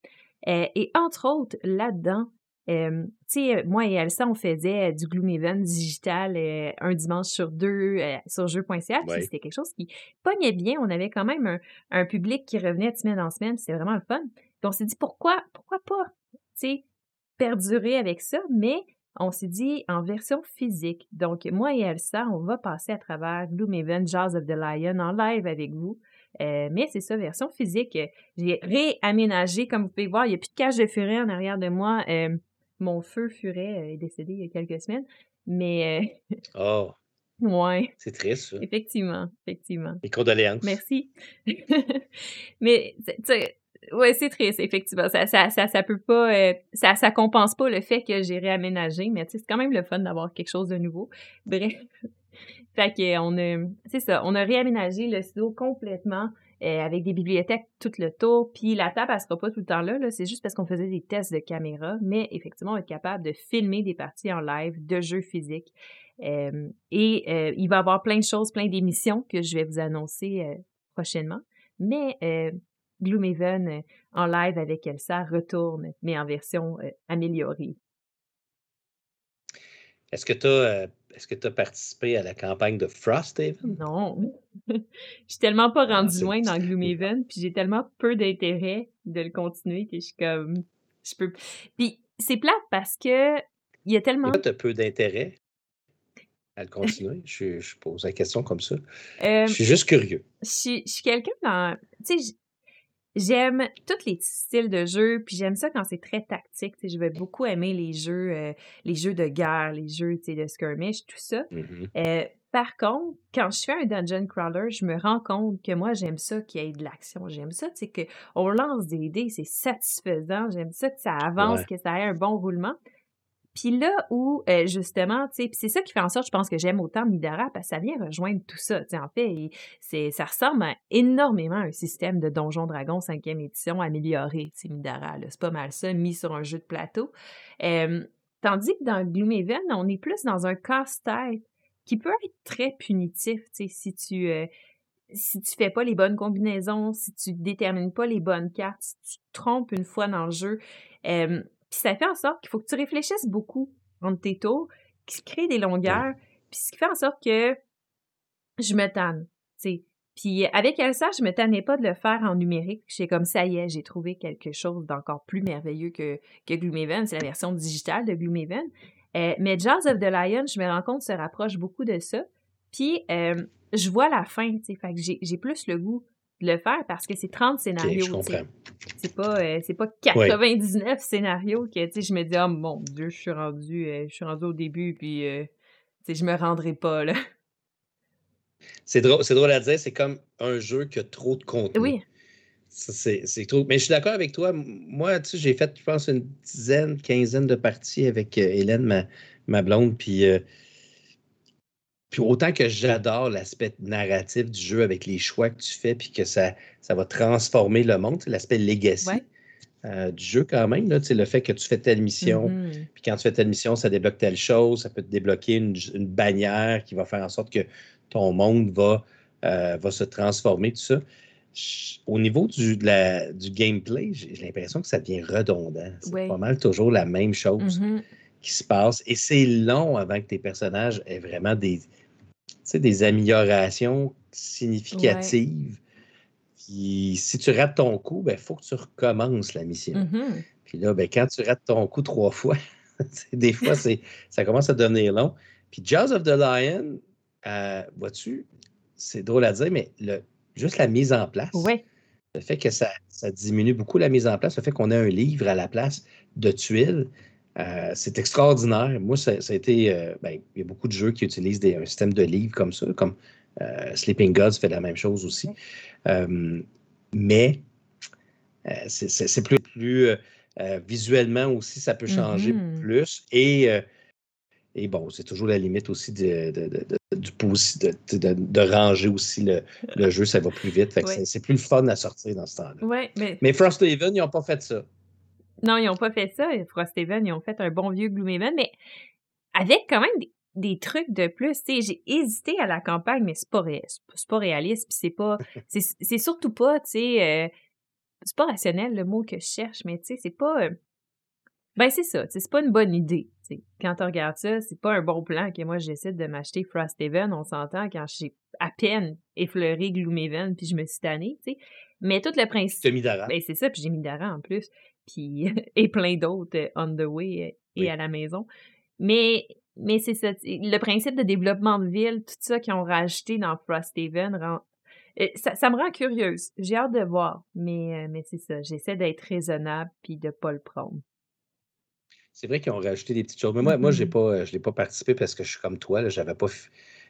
et entre autres, là-dedans, Euh, tu sais, moi et Elsa, on faisait du Gloomhaven digital euh, un dimanche sur deux euh, sur jeu.ca. Ouais. C'était quelque chose qui pognait bien. On avait quand même un, un public qui revenait de semaine en semaine. C'était vraiment le fun. Puis on s'est dit, pourquoi, pourquoi pas, tu sais, perdurer avec ça, mais on s'est dit en version physique. Donc, moi et Elsa, on va passer à travers Gloomhaven, Jazz of the Lion en live avec vous. Euh, mais c'est ça, version physique. Euh, J'ai réaménagé, comme vous pouvez voir, il n'y a plus de cage de furet en arrière de moi. Euh, mon feu furet euh, est décédé il y a quelques semaines. Mais, Oh, euh, ouais, c'est triste, ça. effectivement, effectivement. Les condoléances. Merci. Mais, tu sais, ouais, c'est triste, effectivement. Ça, ça, ça, ça peut pas, euh, ça, ça compense pas le fait que j'ai réaménagé, mais tu sais, c'est quand même le fun d'avoir quelque chose de nouveau. Bref. fait que, on a, c'est ça, on a réaménagé le studio complètement. Euh, avec des bibliothèques tout le tour, puis la table, elle sera pas tout le temps là, c'est juste parce qu'on faisait des tests de caméra, mais effectivement, on être capable de filmer des parties en live de jeux physiques. Euh, et euh, il va y avoir plein de choses, plein d'émissions que je vais vous annoncer prochainement. Mais Gloomhaven en live avec Elsa retourne, mais en version améliorée. Est-ce que tu as, est-ce que as participé à la campagne de Frosthaven? Non. Je suis tellement pas Ah, rendue c'est- loin dans Gloomhaven, puis j'ai tellement peu d'intérêt de le continuer que je suis comme je peux puis c'est plate parce que il y a tellement Pourquoi tu as peu d'intérêt à le continuer? je, je pose la question comme ça. euh, Je suis juste curieux. je suis, je suis quelqu'un dans. Tu sais, j'aime tous les styles de jeu, puis j'aime ça quand c'est très tactique. Tu sais, je vais beaucoup aimer les jeux, euh, les jeux de guerre, les jeux de skirmish, tout ça. Mhm. Euh, par contre, quand je fais un dungeon crawler, je me rends compte que moi, j'aime ça qu'il y ait de l'action. J'aime ça, tu sais, qu'on lance des dés, c'est satisfaisant. J'aime ça que ça avance, Ouais. que ça ait un bon roulement. Puis là où, euh, justement, tu sais, c'est ça qui fait en sorte, je pense que j'aime autant Midara, parce que ça vient rejoindre tout ça. Tu sais, en fait, ça ressemble énormément à un système de Donjon Dragon 5e édition amélioré, c'est Midara. Là. C'est pas mal ça, mis sur un jeu de plateau. Tandis que dans Gloomhaven, on est plus dans un casse-tête qui peut être très punitif, tu sais, si tu... euh, si tu fais pas les bonnes combinaisons, si tu détermines pas les bonnes cartes, si tu te trompes une fois dans le jeu, euh, puis ça fait en sorte qu'il faut que tu réfléchisses beaucoup entre tes tours, qui crée des longueurs, puis ce qui fait en sorte que je me tanne, tu. Puis avec Elsa, je me tannais pas de le faire en numérique. J'ai comme ça y est, j'ai trouvé quelque chose d'encore plus merveilleux que, que Gloomhaven. C'est la version digitale de Gloomhaven. Euh, mais Jazz of the Lion, je me rends compte, se rapproche beaucoup de ça. Puis euh, je vois la fin, tu sais. Fait que j'ai plus le goût de le faire parce que c'est 30 Ok, scénarios. comprends. C'est pas, euh, c'est pas 99 scénarios que, tu sais, je me dis, oh mon Dieu, je suis rendu, euh, je suis rendu au début, puis, euh, je me rendrai pas, là. C'est drôle, c'est drôle à dire, c'est comme un jeu qui a trop de contenu. Oui, C'est c'est trop. Mais je suis d'accord avec toi. Moi, tu sais, j'ai fait, je pense, une dizaine, quinzaine de parties avec euh, Hélène, ma, ma blonde. Puis, puis autant que j'adore l'aspect narratif du jeu avec les choix que tu fais, puis que ça, ça va transformer le monde, l'aspect legacy Ouais. euh, du jeu quand même. Là, le fait que tu fais telle mission, Mhm. puis quand tu fais telle mission, ça débloque telle chose, ça peut te débloquer une, une bannière qui va faire en sorte que ton monde va, euh, va se transformer, tout ça. Je- Au niveau du, de la- du gameplay, j'ai l'impression que ça devient redondant. C'est Ouais. pas mal toujours la même chose Mhm. Qui se passe. Et c'est long avant que tes personnages aient vraiment des, des améliorations significatives. Puis si tu rates ton coup, il faut que tu recommences la mission. Mhm. Puis là, ben, quand tu rates ton coup trois fois, des fois, ça commence à devenir long. Puis Jaws of the Lion, euh, vois-tu, c'est drôle à dire, mais le, juste la mise en place, Ouais. le fait que ça, ça diminue beaucoup la mise en place, le fait qu'on ait un livre à la place de tuiles, euh, c'est extraordinaire. Moi, ça, ça a été. euh, ben, il y a beaucoup de jeux qui utilisent des, un système de livres comme ça, comme euh, Sleeping Gods fait la même chose aussi. Mais c'est- plus, plus visuellement aussi, ça peut changer Mhm. plus. Et, et bon, c'est toujours la limite aussi de, de- de- ranger aussi le, le jeu, ça va plus vite. Ouais. c'est- plus le fun à sortir dans ce temps-là. Ouais, mais Mais Frosthaven, ils n'ont pas fait ça. Non, ils ont pas fait ça. Frosthaven, ils ont fait un bon vieux Gloomhaven, mais avec quand même des, des trucs de plus. Tu sais, j'ai hésité à la campagne, mais c'est pas, ré- c'est pas- réaliste, puis c'est pas, c'est surtout pas, tu sais, euh, c'est pas rationnel le mot que je cherche, mais tu sais, c'est pas. euh, Ben, c'est ça. C'est pas une bonne idée. Quand tu regardes ça, c'est pas un bon plan que moi j'essaie de m'acheter Frosthaven. On s'entend quand j'ai à peine effleuré Gloomhaven puis je me suis tannée, tu sais. Mais tout le principe. Tu as mis Dara. Ben, c'est ça, puis j'ai mis Dara en plus. Puis, et plein d'autres euh, on the way euh, et à la maison. Mais, mais c'est ça. Le principe de développement de ville, tout ça qu'ils ont rajouté dans Frosthaven rend, euh, ça, ça, me rend curieuse. J'ai hâte de voir. Mais, mais c'est ça. J'essaie d'être raisonnable puis de pas le prendre. C'est vrai qu'ils ont rajouté des petites choses. Mais moi, moi j'ai mm-hmm. pas, je n'ai pas participé parce que je suis comme toi. Je n'avais pas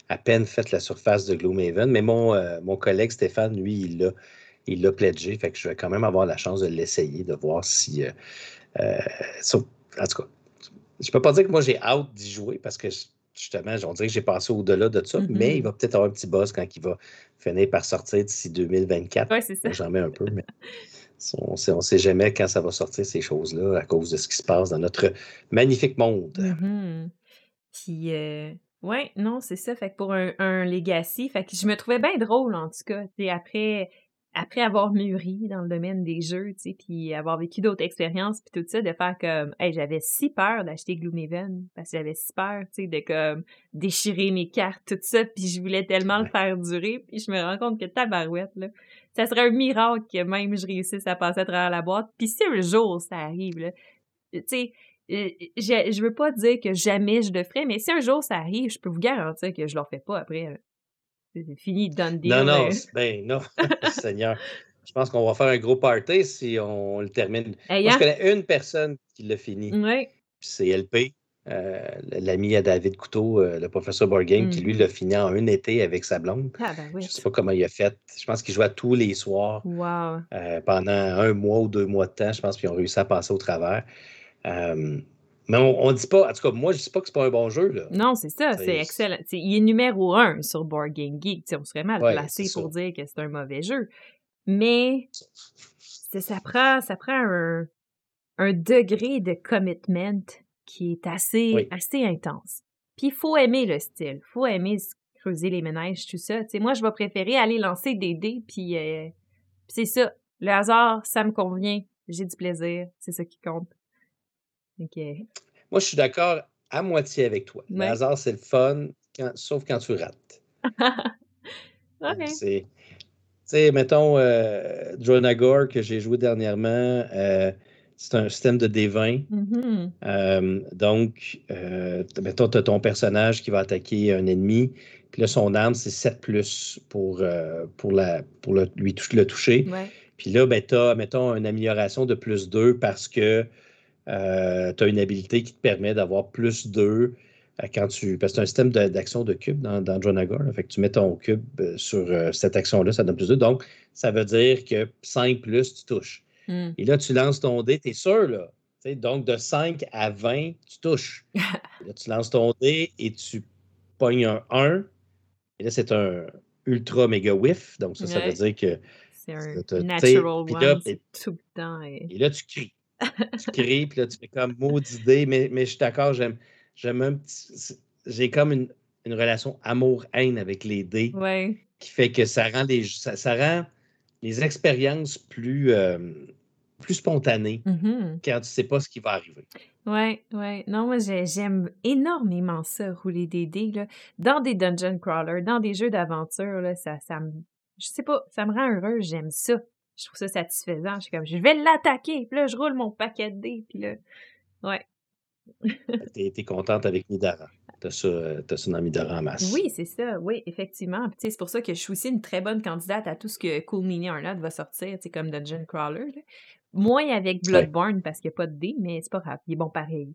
à peine fait la surface de Gloomhaven. Mais mon, mon collègue Stéphane, lui, il l'a il l'a pledgé. Fait que je vais quand même avoir la chance de l'essayer, de voir si. Euh, euh, en tout cas, je peux pas dire que moi j'ai hâte d'y jouer parce que justement, on dirait que j'ai passé au-delà de ça, mais il mm-hmm. va peut-être avoir un petit buzz quand il va finir par sortir d'ici 2024. Oui, c'est ça. J'en mets un peu, mais on ne sait jamais quand ça va sortir ces choses-là à cause de ce qui se passe dans notre magnifique monde. Mm-hmm. Puis, euh, ouais, non, c'est ça. Fait que pour un, un legacy, fait que je me trouvais bien drôle en tout cas. Après, après avoir mûri dans le domaine des jeux, tu sais, puis avoir vécu d'autres expériences, puis tout ça, de faire comme, hey, j'avais si peur d'acheter Gloomhaven, parce que j'avais si peur, tu sais, de comme déchirer mes cartes, tout ça, puis je voulais tellement le faire durer, puis je me rends compte que tabarouette, là, ça serait un miracle que même je réussisse à passer à travers la boîte, puis si un jour ça arrive, là, tu sais, euh, je, je veux pas dire que jamais je le ferai, mais si un jour ça arrive, je peux vous garantir que je le refais pas après. Fini. Non, non, ben non, Seigneur. Je pense qu'on va faire un gros party si on le termine. Moi, je hein? connais une personne qui l'a fini. Oui. C'est LP, euh, l'ami à David Couteau, euh, le professeur Borgame, qui lui mm-hmm. l'a fini en un été avec sa blonde. Ah, ben oui. Je ne sais pas comment il a fait. Je pense qu'il jouait tous les soirs wow. euh, pendant un mois ou deux mois de temps. Je pense qu'ils ont réussi à passer au travers. Mais on, ne dit pas, en tout cas, moi, je dis pas que c'est pas un bon jeu. Là. Non, c'est ça, c'est excellent. il est numéro un sur Board Game Geek. on serait mal placé pour dire que c'est un mauvais jeu. Mais ça prend, ça prend un, un, degré de commitment qui est assez, assez intense. Puis il faut aimer le style. Il faut aimer creuser les ménages, tout ça. moi, je vais préférer aller lancer des dés, puis euh, c'est ça. Le hasard, ça me convient. J'ai du plaisir. C'est ça qui compte. Moi, je suis d'accord à moitié avec toi. Le hasard, c'est le fun, sauf quand tu rates. OK. C'est, tu sais, mettons, euh, Dronagor que j'ai joué dernièrement, euh, c'est un système de D20. Mm-hmm. Euh, donc, euh, mettons, tu as ton personnage qui va attaquer un ennemi, puis là, son arme, c'est 7 plus pour, pour, la, pour le, lui le toucher. Puis là, ben, tu as, mettons, une amélioration de plus 2 parce que euh, tu as une habilité qui te permet d'avoir plus 2 euh, quand tu. Parce que c'est un système d'action de, cube dans, dans Dronagor. Fait que tu mets ton cube euh, sur cette action-là, ça donne plus 2. Donc, ça veut dire que 5 plus, tu touches. Hmm. Et là, tu lances ton dé, tu es sûr, là. donc, de 5 à 20, tu touches. là, tu lances ton dé et tu pognes un 1. Et là, c'est un ultra méga whiff. Donc, ça, ça veut dire que. C'est un natural one. tout le temps. Et là, tu cries tu cries, puis là, tu fais comme maudit idée, mais, mais je suis d'accord, j'aime, j'aime un petit. J'ai comme une, une relation amour-haine avec les dés. Qui fait que ça rend les, ça, rend les expériences plus, euh, plus spontanées mm-hmm. quand tu sais pas ce qui va arriver. Oui, oui. Non, moi, j'aime énormément ça, rouler des dés, là. Dans des dungeon crawlers, dans des jeux d'aventure, là, ça, ça me. Je sais pas, ça me rend heureux, j'aime ça je trouve ça satisfaisant. Je suis comme, je vais l'attaquer. Puis là, je roule mon paquet de dés. Puis là, ouais. t'es, es contente avec Midara. T'as ça, as ça dans Midara en masse. Oui, c'est ça. Oui, effectivement. Puis, c'est pour ça que je suis aussi une très bonne candidate à tout ce que Cool Mini Arnold va sortir, comme Dungeon Crawler. Moins avec Bloodborne parce qu'il n'y a pas de dés, mais c'est pas grave. Il est bon pareil.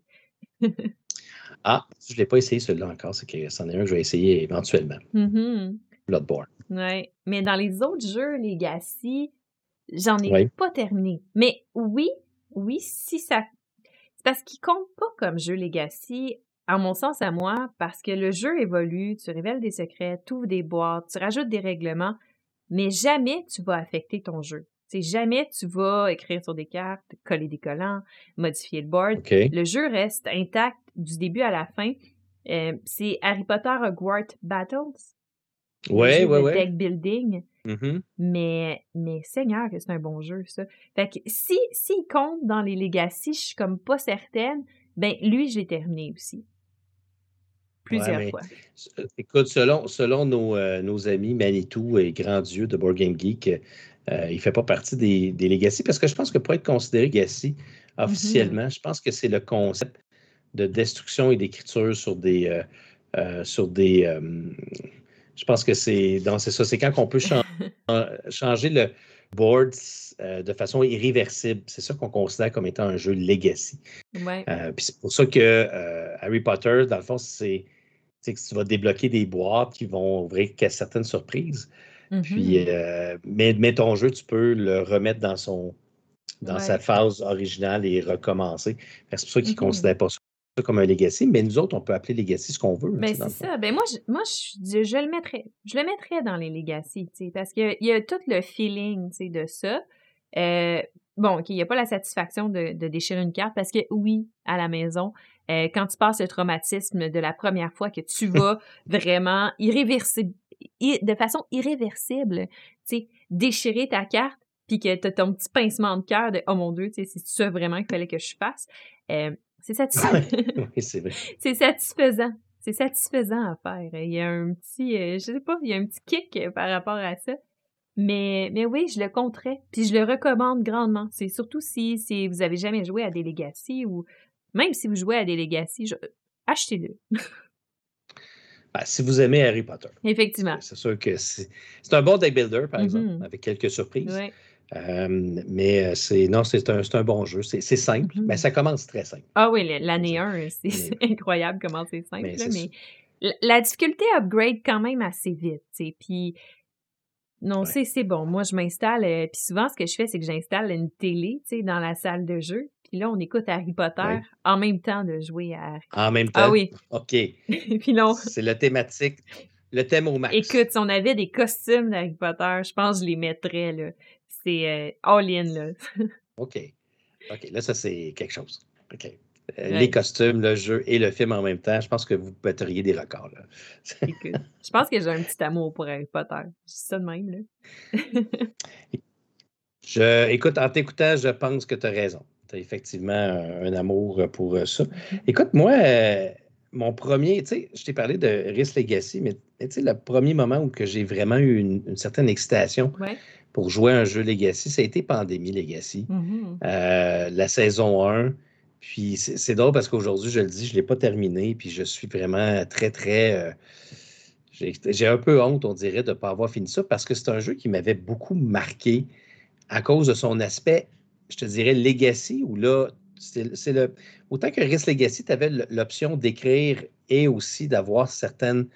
ah, je ne l'ai pas essayé celui-là encore. C'est que c'en est un que je vais essayer éventuellement. Mm-hmm. Bloodborne. Oui. Mais dans les autres jeux Legacy, J'en ai pas terminé. Mais oui, oui, si ça. C'est parce qu'il compte pas comme jeu Legacy, à mon sens à moi, parce que le jeu évolue, tu révèles des secrets, tu ouvres des boîtes, tu rajoutes des règlements, mais jamais tu vas affecter ton jeu. C'est jamais tu vas écrire sur des cartes, coller des collants, modifier le board. Le jeu reste intact du début à la fin. Euh, c'est Harry Potter Hogwarts Battles. Ouais, ouais, ouais. Deck building. Mmh Mais, mais Seigneur, que c'est un bon jeu, ça. Fait que si, s'il compte dans les Legacy, je suis comme pas certaine, ben lui, je l'ai terminé aussi. Plusieurs fois. euh, écoute, selon selon nos, heu, nos amis Manitou et Grand Dieu de Board Game Geek, heu, il fait pas partie des des Legacy parce que je pense que pour être considéré Legacy Mhm. officiellement, je pense que c'est le concept de destruction et d'écriture sur des, sur des, je pense que c'est non, c'est ça, c'est quand qu'on peut chan changer le board heu, de façon irréversible. C'est ça qu'on considère comme étant un jeu legacy. Ouais. Heu, puis c'est pour ça que, Harry Potter, dans le fond, c'est que tu vas débloquer des boîtes qui vont ouvrir que certaines surprises. Puis, Mhm. heu, mais mais ton jeu, tu peux le remettre dans son dans sa phase originale et recommencer. C'est pour ça qu'ils ne Mhm. considèrent pas ça comme un legacy, mais nous autres, on peut appeler legacy ce qu'on veut, Ben c'est ça. Ben moi, je, moi je, je le mettrais. Je le mettrais dans les Legacy, parce qu'il y a tout le feeling, de ça. Euh, bon, OK, il n'y a pas la satisfaction de, de déchirer une carte parce que oui, à la maison, euh, quand tu passes le traumatisme de la première fois que tu vas vraiment irréversible, de façon irréversible, tu sais, déchirer ta carte, puis que tu as ton petit pincement de cœur de oh mon Dieu, c'est ça vraiment qu'il fallait que je fasse. Euh, c'est satisfaisant. Oui, c'est vrai. c'est satisfaisant. C'est satisfaisant à faire. Il y a un petit, euh, je sais pas, il y a un petit kick euh, par rapport à ça. Mais, mais oui, je le compterais. Puis je le recommande grandement. C'est surtout si, si vous avez jamais joué à des Legacy ou même si vous jouez à des Legacy, je- achetez-le. Ben, si vous aimez Harry Potter, Effectivement. c'est sûr que c'est un bon deck builder, par exemple, Mhm. avec quelques surprises. Ouais. Euh, mais euh, c'est non, c'est un, un bon jeu. C'est simple, mais Mhm. ça commence très simple. Ah oui, l'année dire. 1, c'est Mais, incroyable comment c'est simple, mais là, mais la, la difficulté upgrade quand même assez vite. Puis Non, Ouais. c'est bon. Moi, je m'installe, euh, puis souvent, ce que je fais, c'est que j'installe une télé, dans la salle de jeu. Puis là, on écoute Harry Potter en même temps de jouer à Harry. En même Ah temps, oui. OK. puis là, on- C'est le thématique, le thème au max. écoute, si on avait des costumes d'Harry Potter, je pense que je les mettrais, là. C'est euh, all-in, là. OK. OK, là, ça, c'est quelque chose. OK. Euh, Ouais. Les costumes, le jeu et le film en même temps, je pense que vous batteriez des records. Là. Écoute, je pense que j'ai un petit amour pour Harry Potter. Je dis ça de même, là. Je, écoute, en t'écoutant, je pense que tu as raison. Tu as effectivement un, un amour pour euh, ça. Mhm. Écoute, moi, euh, mon premier, tu sais, je t'ai parlé de Risk Legacy, mais mais tu sais, le premier moment où que j'ai vraiment eu une, une certaine excitation Ouais. Pour jouer à un jeu Legacy, ça a été Pandémie Legacy. Mhm. Euh, la saison 1. Puis c'est drôle parce qu'aujourd'hui, je le dis, je ne l'ai pas terminé. Puis je suis vraiment très, très. euh, j'ai un peu honte, on dirait, de ne pas avoir fini ça parce que c'est un jeu qui m'avait beaucoup marqué à cause de son aspect, je te dirais, legacy, où là, c'est c'est le. Autant que Risk Legacy, tu avais l'option d'écrire et aussi d'avoir certaines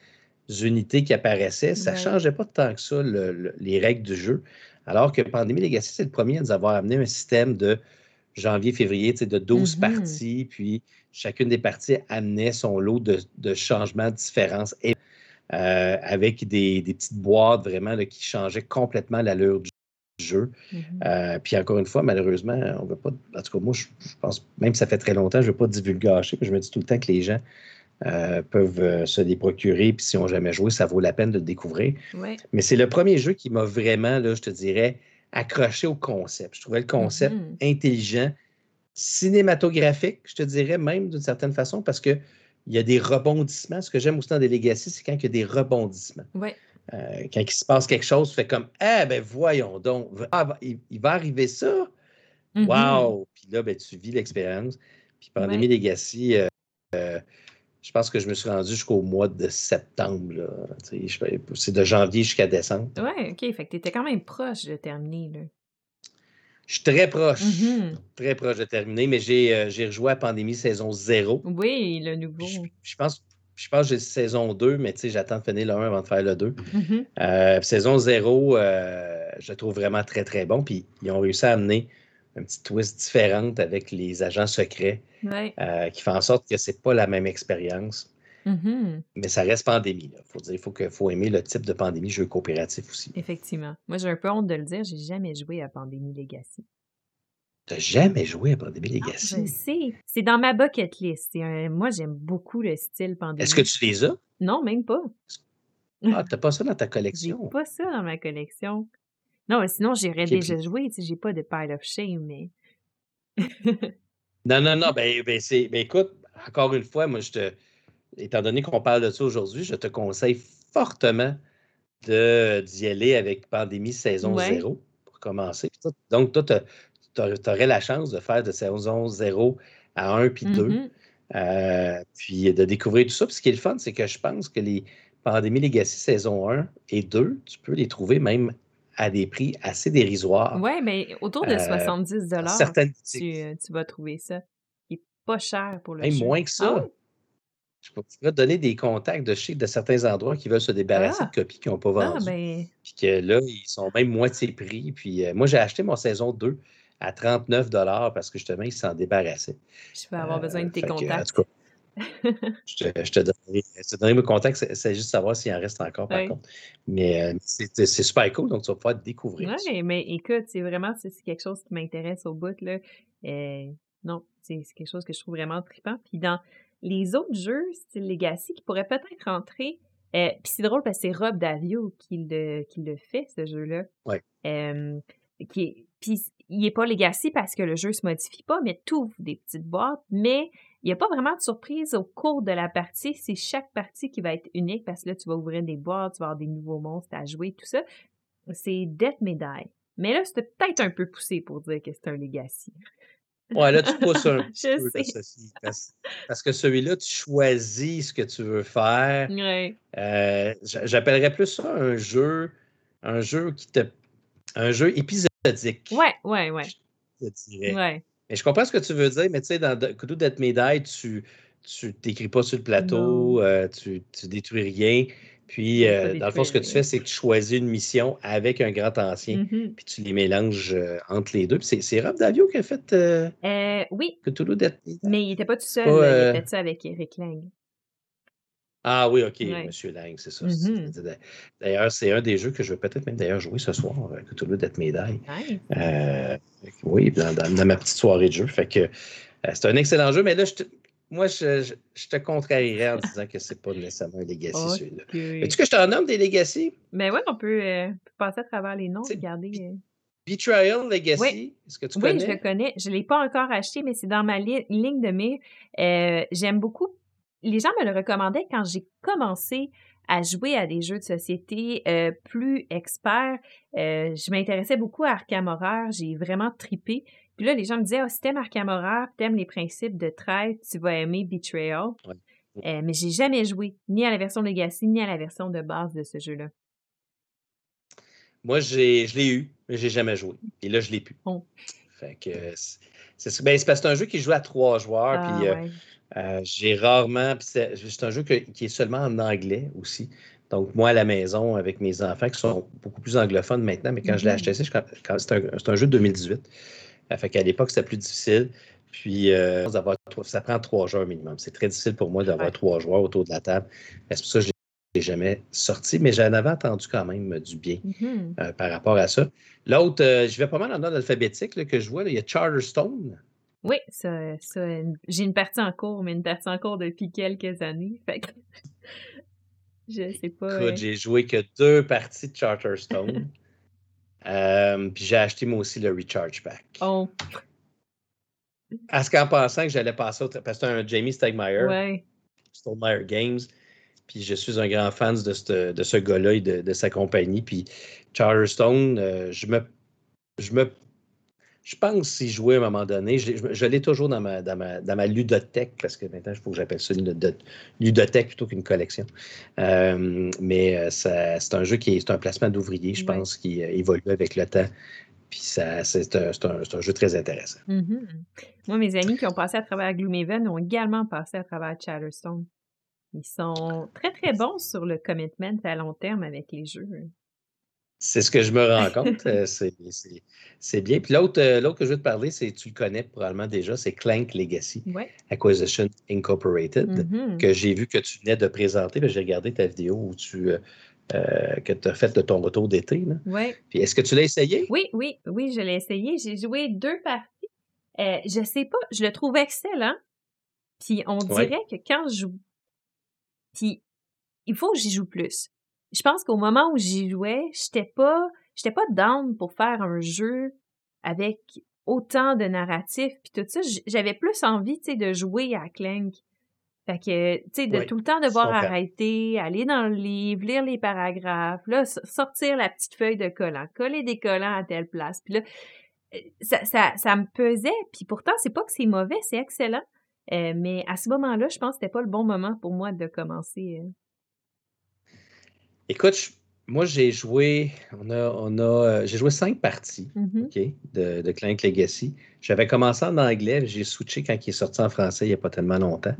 unités qui apparaissaient. Ça ne Ouais. changeait pas tant que ça le- le- les règles du jeu. Alors que Pandémie Legacy, c'est le premier à nous avoir amené un système de janvier-février, de 12 Mhm. parties, puis chacune des parties amenait son lot de, de changements, de différences, et, euh, avec des, des petites boîtes vraiment là, qui changeaient complètement l'allure du jeu. Mhm. Euh, puis encore une fois, malheureusement, on ne veut pas. En tout cas, moi, je, je pense, même si ça fait très longtemps, je ne veux pas divulgacher, mais je me dis tout le temps que les gens euh, peuvent euh, se les procurer, puis s'ils n'ont jamais joué, ça vaut la peine de le découvrir. Ouais. Mais c'est le premier jeu qui m'a vraiment, là, je te dirais, accroché au concept. Je trouvais le concept Mhm. intelligent, cinématographique, je te dirais même d'une certaine façon, parce qu'il y a des rebondissements. Ce que j'aime aussi dans des Legacy, c'est quand il y a des rebondissements. Ouais. Euh, quand il se passe quelque chose, tu fais comme Ah, ben voyons donc, ah, il, il va arriver ça? Mhm. Wow! Puis là, ben, tu vis l'expérience. Puis Pandémie Ouais. Legacy, euh, euh, je pense que je me suis rendu jusqu'au mois de septembre. Tu C'est de janvier jusqu'à décembre. Ouais, OK. Fait que t'étais quand même proche de terminer, là. Je suis très proche, Mhm. très proche de terminer, mais j'ai euh, rejoué à Pandémie saison 0. Oui, le nouveau. Je, je pense, je pense que j'ai saison 2, mais tu j'attends de finir le 1 avant de faire le 2. Mhm. Euh, saison 0, euh, je le trouve vraiment très, très bon. Puis ils ont réussi à amener un petit twist différente avec les agents secrets Ouais. euh, qui fait en sorte que c'est pas la même expérience. Mhm. Mais ça reste pandémie. Il faut dire, faut, que, faut aimer le type de pandémie, jeu coopératif aussi. Effectivement. Moi, j'ai un peu honte de le dire, j'ai jamais joué à Pandémie Legacy. T'as jamais joué à Pandémie Non, je Legacy? sais. C'est dans ma bucket list. Un- Moi, j'aime beaucoup le style Pandémie. Est-ce que tu les as? Non, même pas. Ah, t'as pas ça dans ta J'ai collection? pas ça dans ma collection. Non, mais sinon, j'aurais OK, déjà puis sais, j'ai pas de Pile of Shame, mais non, non, non, ben, ben, c'est, ben, écoute, encore une fois, moi, je te, étant donné qu'on parle de ça aujourd'hui, je te conseille fortement de, d'y aller avec Pandémie saison Ouais. 0 pour commencer. Donc, toi, tu aurais la chance de faire de saison 0 à 1 puis 2. Mhm. Euh, puis de découvrir tout ça. Puis ce qui est le fun, c'est que je pense que les Pandémie Legacy saison 1 et 2, tu peux les trouver même à des prix assez dérisoires. Ouais, mais autour de Euh, 70 dans certaines tu, euh, vas trouver ça. Il est pas cher pour le jeu. moins que Ah ça. Je peux- pourrais te donner des contacts de chez de certains endroits qui veulent se débarrasser Ah. de copies qu'ils n'ont pas Ah, vendues. ben, Puis que là, ils sont même moitié prix. Puis euh, moi, j'ai acheté mon saison 2 à 39 parce que justement, ils s'en débarrassaient. je vais avoir besoin de Euh, tes que, en contacts. tout cas, je te, je te donnerai, je te donnerai mes contacts. C'est juste savoir s'il en reste encore, par contre. Mais euh, c'est super cool. Donc, tu vas pouvoir découvrir ça. Ouais, mais écoute, c'est vraiment c'est quelque chose qui m'intéresse au bout là. Euh, non, c'est quelque chose que je trouve vraiment trippant. Puis dans les autres jeux style Legacy qui pourraient peut-être rentrer, euh, puis c'est drôle parce que c'est Rob Davio qui le qui le fait ce jeu-là. Est- puis il est pas Legacy parce que le jeu se modifie pas, mais tout des petites boîtes, mais il n'y a pas vraiment de surprise au cours de la partie. C'est chaque partie qui va être unique parce que là, tu vas ouvrir des boîtes, tu vas avoir des nouveaux monstres à jouer, tout ça. C'est Death Die. Mais là, c'était peut-être un peu poussé pour dire que c'est un Legacy. Ouais, là, tu pousses un peu, ceci, parce, parce que celui-là, tu choisis ce que tu veux faire. Ouais. Euh, j'a- J'appellerais plus ça un jeu, un jeu qui te. Un jeu épisodique. Ouais, ouais, ouais. Je dirais. Ouais. Mais je comprends ce que tu veux dire, mais tu sais, dans Kudu May Die, tu tu t'écris pas sur le plateau, euh, tu, tu détruis rien. Puis, euh, dans le fond, ce que tu fais, c'est que tu choisis une mission avec un grand ancien, Mhm. puis tu les mélanges euh, entre les deux. C'est- Rob Davio qui a fait oui, Die. mais il était pas tout seul. pas, Il a fait ça avec Eric Lang. Ah oui, OK, Ouais. Monsieur Lang, c'est ça. Mhm. c'est- D'ailleurs, c'est un des jeux que je vais peut-être même d'ailleurs jouer ce soir, euh, Cthulhu Die. Nice. Euh, oui, dans, dans- dans ma petite soirée de jeu. Fait que euh, c'est un excellent jeu, mais là, je te- moi, je, je- je te contrarierais en disant que c'est pas nécessairement un Legacy, celui-là. Veux-tu que je t'en nomme des Legacy? Mais ouais, on peut, euh, passer à travers les noms, regarder. Betrayal Legacy, Oui. est-ce que tu Oui, connais? je le connais? Je ne l'ai pas encore acheté, mais c'est dans ma li- ligne de mire. Euh, J'aime beaucoup. Les gens me le recommandaient quand j'ai commencé à jouer à des jeux de société euh, plus experts. Euh, je m'intéressais beaucoup à Arkham Horror. J'ai vraiment tripé. Puis là, les gens me disaient, ah, si t'aimes Arkham Horror, t'aimes les principes de traite, tu vas aimer Betrayal. Ouais. Euh, mais j'ai jamais joué, ni à la version Legacy, ni à la version de base de ce jeu-là. Moi, j'ai, je l'ai eu, mais j'ai jamais joué. Et là, je l'ai plus. Oh. Fait que c'est, ben, c'est parce que c'est un jeu qui joue à trois joueurs. Ah, puis euh, ouais. Euh, j'ai rarement. C'est un jeu que- qui est seulement en anglais aussi. Donc, moi, à la maison, avec mes enfants qui sont beaucoup plus anglophones maintenant, mais quand je l'ai Mhm. acheté, c'est un, un jeu de 2018. Euh, fait qu'à l'époque, c'était plus difficile. Puis, euh, ça prend trois joueurs minimum. C'est très difficile pour moi d'avoir Ouais. trois joueurs autour de la table. C'est pour ça que je jamais sorti, mais j'en avais entendu quand même du bien Mhm. euh, par rapport à ça. L'autre, euh, je vais pas mal en ordre alphabétique là, que je vois. là. Il y a Charterstone. Oui, ça, ça, j'ai une partie en cours, mais une partie en cours depuis quelques années. Fait que je sais pas. Écoute, euh, j'ai joué que deux parties de Charterstone. Puis j'ai acheté moi aussi le Recharge Pack. oh, À ce qu'en pensant que j'allais passer au. Parce que un Jamie Stegmaier, ouais. Games. Puis je suis un grand fan de ce, de ce gars-là et de, de sa compagnie. Puis Charterstone, euh, je me. Je me. Je pense y jouer à un moment donné. Je, l'ai- je l'ai toujours dans ma, dans, ma, dans ma ludothèque, parce que maintenant, il faut que j'appelle ça une ludo- ludothèque plutôt qu'une collection. Euh, mais euh, ça- c'est un jeu qui est, c'est un placement d'ouvrier, je pense, qui évolue avec le temps. Puis ça, c'est un, c'est un- jeu très intéressant. Mhm. Moi, mes amis qui ont passé à travers Gloomhaven ont également passé à travers Chatterstone. Ils sont très, très bons sur le commitment à long terme avec les jeux. C'est ce que je me rends compte. euh, c'est, bien. Puis l'autre, euh, l'autre que je veux te parler, c'est tu le connais probablement déjà, c'est Clank Legacy Ouais. Acquisition Incorporated, Mhm. que j'ai vu que tu venais de présenter. J'ai regardé ta vidéo où tu euh, que tu as fait de ton retour d'été. Ouais. Puis est-ce que tu l'as essayé? Oui, oui, oui, je l'ai essayé. J'ai joué deux parties. Euh, je sais pas, je le trouve excellent. Puis on Ouais. dirait que quand je joue, puis il faut que j'y joue plus. je pense qu'au moment où j'y jouais, j'étais pas, j'étais pas down pour faire un jeu avec autant de narratifs puis tout ça. J'avais plus envie, tu sais, de jouer à Clank. Fait que, tu sais, de tout le temps devoir arrêter, aller dans le livre, lire les paragraphes, là, sortir la petite feuille de collant, coller des collants à telle place. Puis là, euh, ça, ça, ça me pesait. Puis pourtant, c'est pas que c'est mauvais, c'est excellent. Euh, mais à ce moment-là, je pense que c'était pas le bon moment pour moi de commencer. Euh. Écoute, moi, j'ai joué, on a, on a, euh, j'ai joué cinq parties mm-hmm. de, de, Clank Legacy. J'avais commencé en anglais, j'ai switché quand il est sorti en français il n'y a pas tellement longtemps.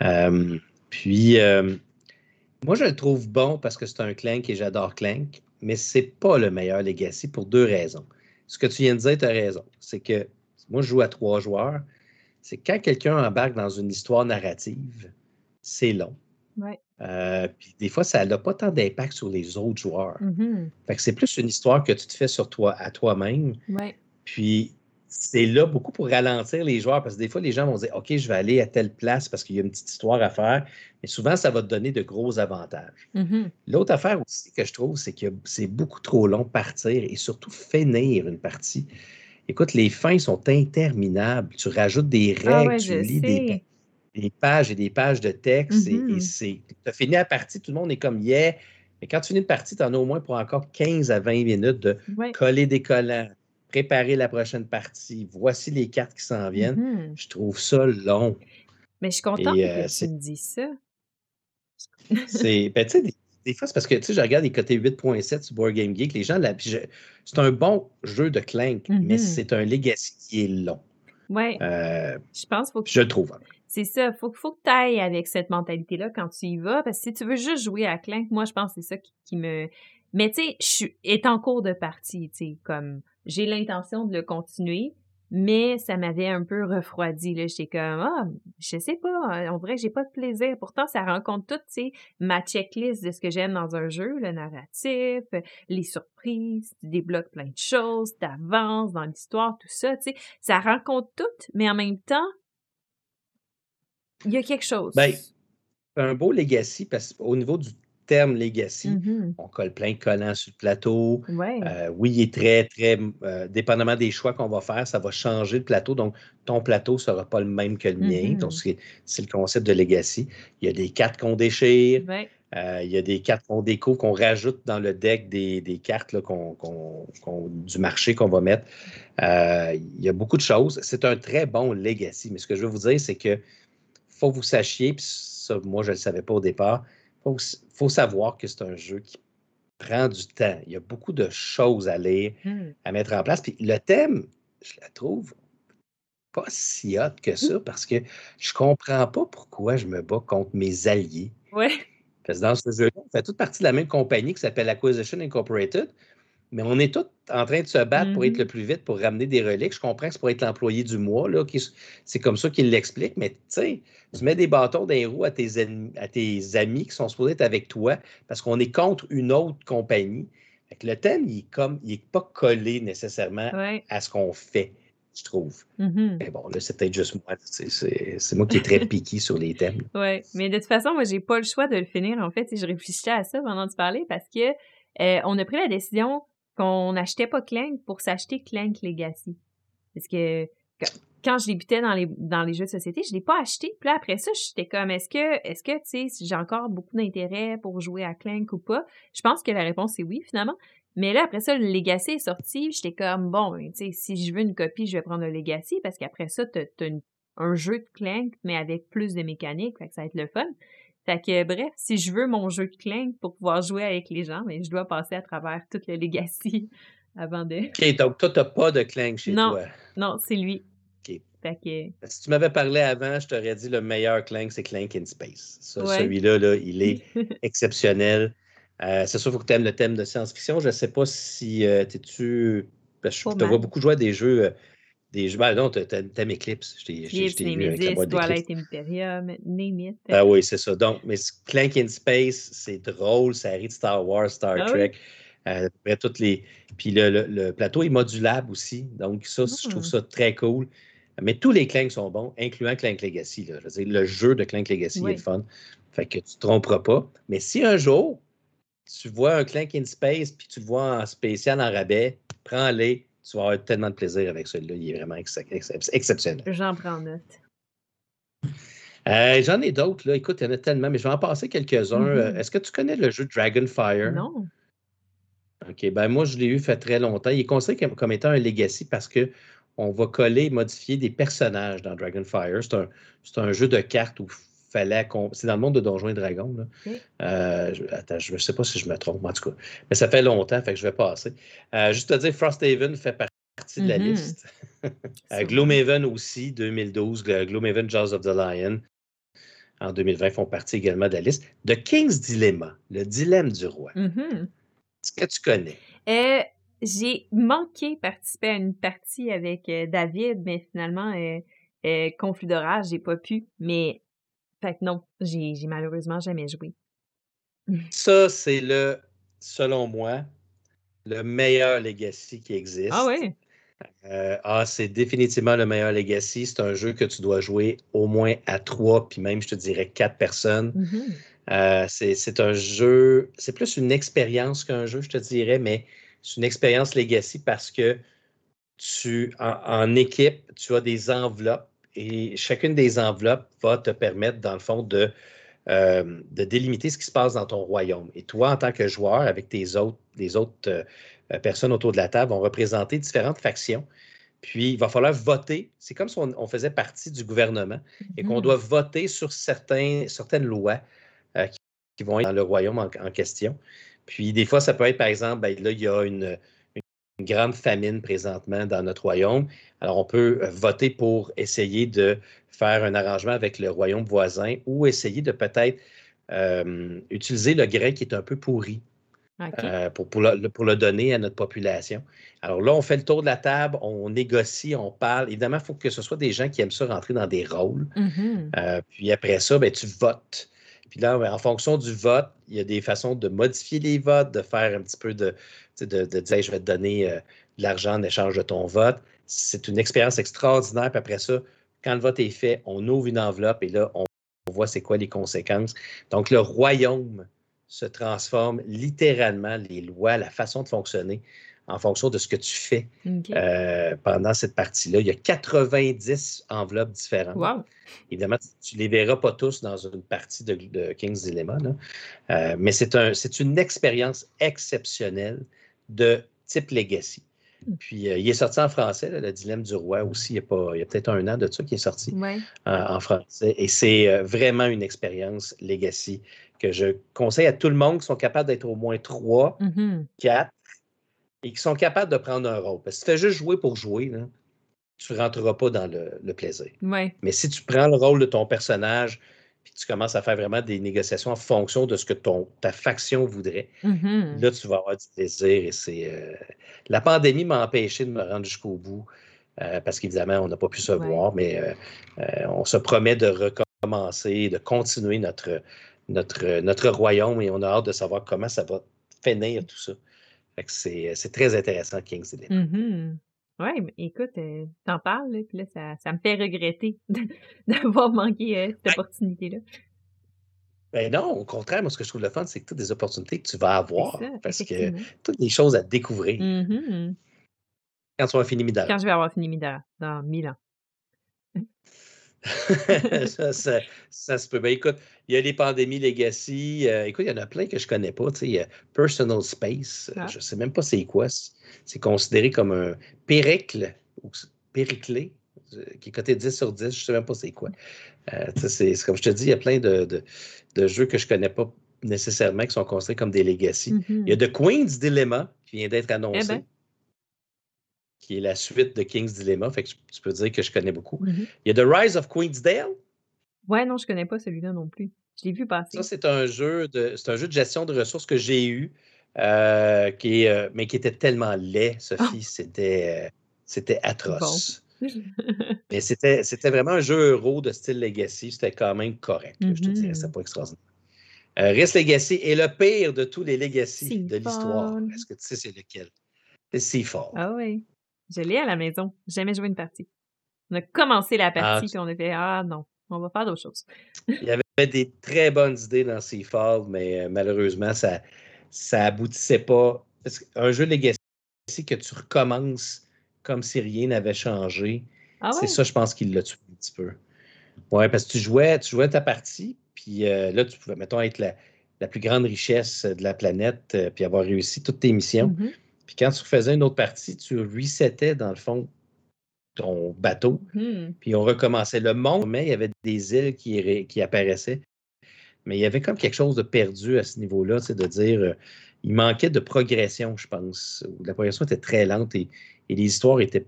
Mm-hmm. puis, moi, je le trouve bon parce que c'est un Clank et j'adore Clank, mais c'est pas le meilleur Legacy pour deux raisons. Ce que tu viens de dire, tu as raison. C'est que moi, je joue à trois joueurs c'est quand quelqu'un embarque dans une histoire narrative, c'est long. Euh, puis des fois, ça n'a pas tant d'impact sur les autres joueurs. Mm-hmm. Fait que c'est plus une histoire que tu te fais sur toi, à toi-même. Puis c'est là beaucoup pour ralentir les joueurs parce que des fois, les gens vont dire OK, je vais aller à telle place parce qu'il y a une petite histoire à faire. Mais souvent, ça va te donner de gros avantages. Mm-hmm. L'autre affaire aussi que je trouve, c'est que c'est beaucoup trop long partir et surtout finir une partie. Écoute, les fins sont interminables. Tu rajoutes des ah règles, tu lis des, pages et des pages de texte et, mm-hmm. c'est. Tu as fini la partie, tout le monde est comme yeah. Mais quand tu finis une partie, tu en as au moins pour encore 15 à 20 minutes de coller des collants, préparer la prochaine partie. Voici les cartes qui s'en viennent. Mm-hmm. Je trouve ça long. Mais je suis contente que euh, tu me dises ça. c'est. Ben, tu sais, des fois, c'est parce que, tu sais, je regarde les côtés 8.7 sur Board Game Geek, les gens, c'est un bon jeu de Clank, mais mm-hmm. c'est un legacy qui est long. Oui. Euh, je pense faut que... Je trouve. Hein. C'est ça. Faut, faut que tu ailles avec cette mentalité-là quand tu y vas. Parce que si tu veux juste jouer à Clank, moi, je pense que c'est ça qui, me. Mais tu sais, je suis est en cours de partie, tu sais, comme j'ai l'intention de le continuer, mais ça m'avait un peu refroidi. J'étais comme, ah, je sais pas, on dirait que j'ai pas de plaisir. Pourtant, ça rencontre toute, ma checklist de ce que j'aime dans un jeu, le narratif, les surprises, tu débloques plein de choses, tu avances dans l'histoire, tout ça, tu sais. Ça rencontre tout, mais en même temps, il y a quelque chose. Ben, un beau legacy, parce qu'au niveau du terme legacy. Mm-hmm. On colle plein de collants sur le plateau. Euh, oui, il est très, très, euh, dépendamment des choix qu'on va faire, ça va changer le plateau. Donc, ton plateau ne sera pas le même que le mien. Donc, mm-hmm. c'est le concept de legacy. Il y a des cartes qu'on déchire. Euh, il y a des cartes qu'on découvre, qu'on rajoute dans le deck des, cartes du marché qu'on va mettre. il y a beaucoup de choses. C'est un très bon legacy. Mais ce que je veux vous dire, c'est que faut que vous sachiez, puis ça, moi, je ne le savais pas au départ, il faut, savoir que c'est un jeu qui prend du temps. Il y a beaucoup de choses à lire, mmh. à mettre en place. Puis le thème, je la trouve pas si hot que ça parce que je comprends pas pourquoi je me bats contre mes alliés. Ouais. Parce que dans ce jeu-là, on fait toute partie de la même compagnie qui s'appelle Acquisition Incorporated mais on est tous en train de se battre pour être mm-hmm. le plus vite, pour ramener des reliques. Je comprends que c'est pour être l'employé du mois, là, c'est comme ça qu'il l'explique, mais tu sais, tu mets des bâtons dans les roues à tes, amis, à tes amis qui sont supposés être avec toi parce qu'on est contre une autre compagnie. le thème, il n'est il est pas collé nécessairement à ce qu'on fait, je trouve. Mm-hmm. Mais bon, là, c'est peut-être juste moi. C'est moi qui est très piqué sur les thèmes. Oui, mais de toute façon, moi, j'ai pas le choix de le finir, en fait. Et je réfléchissais à ça pendant de parler parce que euh, on a pris la décision qu'on n'achetait pas Clank pour s'acheter Clank Legacy. Parce que quand je débutais dans les, dans les jeux de société, je ne l'ai pas acheté. Puis là, après ça, j'étais comme, est-ce que, est-ce que, tu sais, j'ai encore beaucoup d'intérêt pour jouer à Clank ou pas? Je pense que la réponse est oui, finalement. Mais là, après ça, le Legacy est sorti. J'étais comme, bon, tu sais, si je veux une copie, je vais prendre le Legacy parce qu'après ça, tu as, un jeu de Clank, mais avec plus de mécaniques. Ça va être le fun. Fait que bref, si je veux mon jeu de Clank pour pouvoir jouer avec les gens, mais je dois passer à travers tout le legacy avant de. OK, donc toi, t'as pas de Clank chez toi? Non, c'est lui. OK. Fait que... Si tu m'avais parlé avant, je t'aurais dit le meilleur Clank, c'est Clank in Space. Celui-là, là, il est exceptionnel. Euh, c'est sûr qu'il faut que tu aimes le thème de science-fiction. Je ne sais pas si euh, tu Je te vois beaucoup jouer à des jeux euh, des jeux. Ben non, t'aimes Eclipse. Je t'ai vu avec la boîte Twilight Imperium, name Ah oui, c'est ça. Donc, mais Clank in Space, c'est drôle, ça arrive de Star Wars, Star ah Trek. Euh, toutes les... Puis le, le, plateau est modulable aussi. Donc, ça, je trouve ah. ça très cool. Mais tous les Clank sont bons, incluant Clank Legacy. Là. Je veux dire, le jeu de Clank Legacy est fun. Fait que tu ne te tromperas pas. Mais si un jour, tu vois un Clank in Space, puis tu le vois en spécial, en rabais, prends-les. Tu vas avoir tellement de plaisir avec celui-là. Il est vraiment exceptionnel. J'en prends note. Euh, j'en ai d'autres, là. Écoute, il y en a tellement, mais je vais en passer quelques-uns. Mm-hmm. Est-ce que tu connais le jeu Dragonfire? Non. OK. Ben moi, je l'ai eu fait très longtemps. Il est considéré comme, étant un legacy parce que on va coller et modifier des personnages dans Dragonfire. C'est un, un, jeu de cartes où fallait C'est dans le monde de Donjons et Dragons. Euh, je, attends, je ne sais pas si je me trompe, en tout cas. Mais ça fait longtemps, fait que je vais passer. Euh, juste à dire, Frosthaven fait partie de la mm-hmm. liste. euh, Gloomhaven aussi, 2012. Gloomhaven, Jaws of the Lion. En 2020, font partie également de la liste. The King's Dilemma, le dilemme du roi. Mm-hmm. Est-ce que tu connais? Euh, j'ai manqué participer à une partie avec David, mais finalement, conflit d'orage, j'ai pas pu. Mais fait que non, j'ai malheureusement jamais joué. Ça, c'est le, selon moi, le meilleur Legacy qui existe. Ah oui? Euh, ah, c'est définitivement le meilleur Legacy. C'est un jeu que tu dois jouer au moins à trois, puis même, je te dirais, quatre personnes. Mm-hmm. Euh, c'est un jeu, c'est plus une expérience qu'un jeu, je te dirais, mais c'est une expérience Legacy parce que tu, en équipe, tu as des enveloppes et chacune des enveloppes va te permettre, dans le fond, de, euh, de délimiter ce qui se passe dans ton royaume. Et toi, en tant que joueur, avec tes autres, les autres euh, personnes autour de la table, vont représenter différentes factions. Puis, il va falloir voter. C'est comme si on, faisait partie du gouvernement et qu'on mm-hmm. doit voter sur certains, certaines lois euh, qui, vont être dans le royaume en, question. Puis, des fois, ça peut être, par exemple, ben, là, il y a une, une grande famine présentement dans notre royaume. Alors, on peut euh, voter pour essayer de faire un arrangement avec le royaume voisin ou essayer de peut-être euh, utiliser le grain qui est un peu pourri euh, pour, pour, le, donner à notre population. Alors là, on fait le tour de la table, on négocie, on parle. Évidemment, il faut que ce soit des gens qui aiment ça rentrer dans des rôles. Mm-hmm. puis après ça, ben, tu votes. Puis là, ben, en fonction du vote, il y a des façons de modifier les votes, de faire un petit peu de, de, dire je vais te donner euh, de l'argent en échange de ton vote. C'est une expérience extraordinaire. Puis après ça, quand le vote est fait, on ouvre une enveloppe et là, on, voit c'est quoi les conséquences. Donc, le royaume se transforme littéralement, les lois, la façon de fonctionner en fonction de ce que tu fais euh, pendant cette partie-là. Il y a 90 enveloppes différentes. Évidemment, tu ne les verras pas tous dans une partie de, King's Dilemma, euh, mais c'est un, une expérience exceptionnelle de type legacy. Hmm. Puis euh, il est sorti en français, le dilemme du roi aussi, il y a, a peut-être un an de ça qui est sorti en français. Et c'est euh, vraiment une expérience legacy que je conseille à tout le monde qui sont capables d'être au moins trois, mm-hmm. quatre, et qui sont capables de prendre un rôle. Parce que si tu fais juste jouer pour jouer, tu ne rentreras pas dans le, plaisir. Mais si tu prends le rôle de ton personnage, puis tu commences à faire vraiment des négociations en fonction de ce que ton, ta faction voudrait, mm-hmm. là, tu vas avoir du plaisir. Et c'est euh, La pandémie m'a empêché de me rendre jusqu'au bout, euh, parce qu'évidemment, on n'a pas pu se voir, mais euh, on se promet de recommencer, de continuer notre, notre, notre royaume, et on a hâte de savoir comment ça va finir tout ça. C'est très intéressant, King's mm oui, mais écoute, euh, t'en parles, puis là, ça, ça, me fait regretter d'avoir manqué euh, cette ben opportunité-là. Ben non, au contraire, moi, ce que je trouve le fun, c'est que toutes des opportunités que tu vas avoir, parce que toutes des choses à découvrir. Mm-hmm. Quand tu vas fini Midara. Quand je vais avoir fini Midara, dans mille ans. ça, ça, se peut. Ben, écoute, il y a les pandémies legacy. Euh, écoute, il y en a plein que je ne connais pas. Tu sais, Personal Space, ah. je ne sais même pas c'est quoi. C'est considéré comme un péricle ou périclé, euh, qui est coté 10 sur 10. Je ne sais même pas c'est quoi. Euh, c'est, comme je te dis, il y a plein de, de, jeux que je ne connais pas nécessairement qui sont considérés comme des legacy. Il y a mm-hmm. The Queen's Dilemma qui vient d'être eh annoncé. Ben qui est la suite de King's Dilemma. Fait que tu peux dire que je connais beaucoup. Mm-hmm. Il y a The Rise of Queensdale? Ouais, non, je connais pas celui-là non plus. Je l'ai vu passer. Ça, c'est un jeu de c'est un jeu de gestion de ressources que j'ai eu, euh, qui euh, mais qui était tellement laid, Sophie, ah! c'était, euh, c'était atroce. mais c'était, c'était vraiment un jeu euro de style Legacy. C'était quand même correct. Je te dirais, c'est mm-hmm. pas extraordinaire. Risk Legacy est le pire de tous les Legacy de l'histoire. Est-ce que tu sais c'est lequel? C'est Seafall. Ah oui. Je l'ai à la maison. Jamais joué une partie. On a commencé la ah, partie, puis on a fait Ah non, on va faire d'autres choses. Il y avait des très bonnes idées dans Seafall, mais euh, malheureusement, ça ça aboutissait pas. un jeu Legacy que tu recommences comme si rien n'avait changé, ah c'est ça, je pense, qu'il l'a tué un petit peu. Ouais, parce que tu jouais, tu jouais ta partie, puis euh, là, tu pouvais, mettons, être la, plus grande richesse de la planète, euh, puis avoir réussi toutes tes missions. Mm-hmm. Puis quand tu faisais une autre partie, tu resetais, dans le fond, ton bateau, mm-hmm. puis on recommençait. Le monde, mais il y avait des îles qui, qui apparaissaient. Mais il y avait comme quelque chose de perdu à ce niveau-là, c'est de dire, euh, il manquait de progression, je pense. La progression était très lente et, les histoires étaient